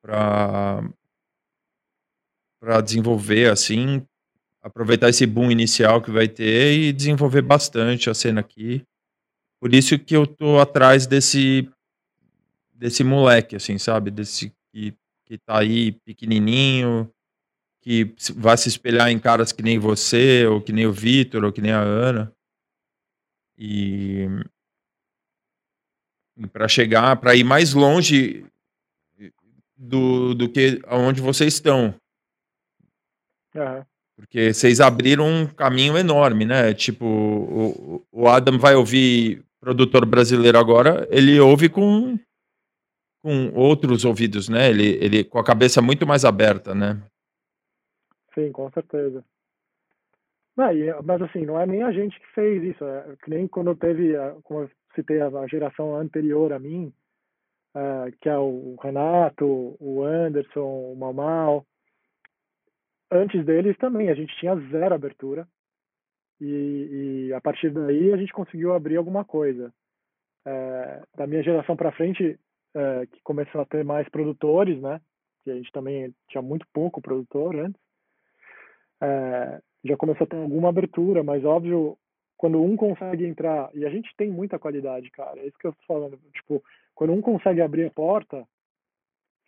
Pra, pra desenvolver, assim, aproveitar esse boom inicial que vai ter e desenvolver bastante a cena aqui. Por isso que eu tô atrás desse desse moleque, assim, sabe? Desse que, que tá aí pequenininho, que vai se espelhar em caras que nem você, ou que nem o Vitor, ou que nem a Ana. E, e para chegar, para ir mais longe do, do que aonde vocês estão. Aham. Porque vocês abriram um caminho enorme, né? Tipo, o, o Adam vai ouvir produtor brasileiro agora, ele ouve com, com outros ouvidos, né? Ele, ele com a cabeça muito mais aberta, né? Sim, com certeza. Não, e, mas assim, não é nem a gente que fez isso. É nem quando teve, a- como eu citei, a, a geração anterior a mim, eh, que é o Renato, o Anderson, o Mamal. Antes deles também, a gente tinha zero abertura. E, e a partir daí a gente conseguiu abrir alguma coisa. Eh, da minha geração para frente, eh, que começou a ter mais produtores, né? Que a gente também tinha muito pouco produtor antes. É, já começou a ter alguma abertura, mas óbvio, quando um consegue entrar, e a gente tem muita qualidade, cara, é isso que eu tô falando, tipo, quando um consegue abrir a porta,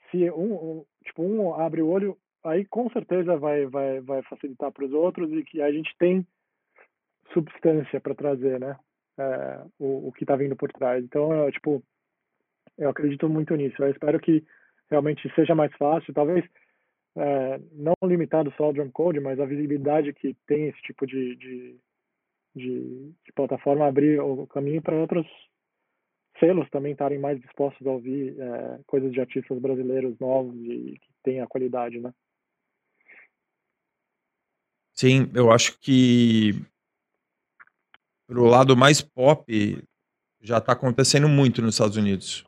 se um, um- tipo, um abre o olho, aí com certeza vai, vai, vai facilitar para os outros e que a gente tem substância para trazer, né, é, o, o que está vindo por trás. Então, eu, tipo, eu acredito muito nisso. Eu espero que realmente seja mais fácil, talvez é, não limitado só ao drum code, mas a visibilidade que tem esse tipo de, de, de, de plataforma abrir o caminho para outros selos também estarem mais dispostos a ouvir é, coisas de artistas brasileiros novos e que tenham a qualidade, né? Sim, eu acho que pro lado mais pop já tá acontecendo muito nos Estados Unidos.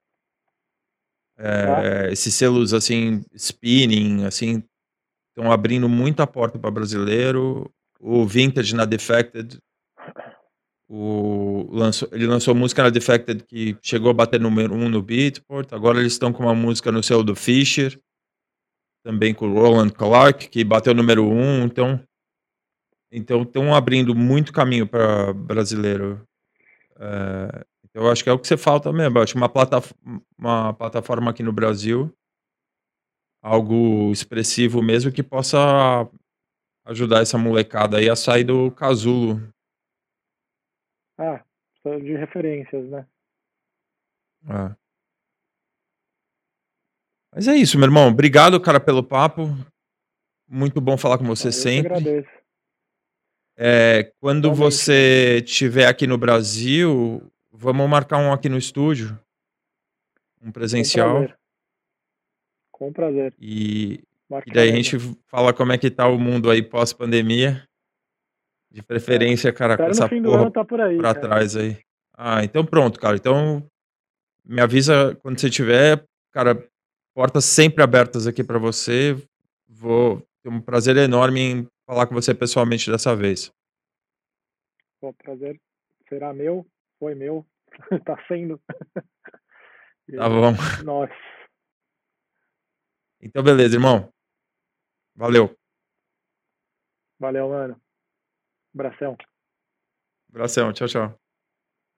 É, esses selos assim, spinning, assim, estão abrindo muita porta para brasileiro. O Vintage na Defected, o, lançou, ele lançou música na Defected que chegou a bater número um no Beatport. Agora eles estão com uma música no selo do Fisher, também com o Roland Clark, que bateu número um. Então, então estão abrindo muito caminho para brasileiro. É, então eu acho que é o que você falta mesmo. Eu acho que uma, plataf uma plataforma aqui no Brasil, algo expressivo mesmo, que possa ajudar essa molecada aí a sair do casulo. Ah, de referências, né? É. Mas é isso, meu irmão. Obrigado, cara, pelo papo. Muito bom falar com você Ah, eu sempre. agradeço. É, quando Igualmente, você estiver aqui no Brasil, vamos marcar um aqui no estúdio, um Com presencial. prazer. Com prazer. E, e daí a gente fala como é que tá o mundo aí pós-pandemia. De preferência, cara, com essa porra tá por aí, pra cara. trás aí. Ah, então pronto, cara. Então me avisa quando você tiver, cara, portas sempre abertas aqui pra você. Vou ter um prazer enorme em falar com você pessoalmente dessa vez. Pô, prazer será meu, foi meu, [LAUGHS] tá sendo. [LAUGHS] Tá bom. Nossa. Então, beleza, irmão. Valeu. Valeu, mano. Abração. Abração. Tchau, tchau.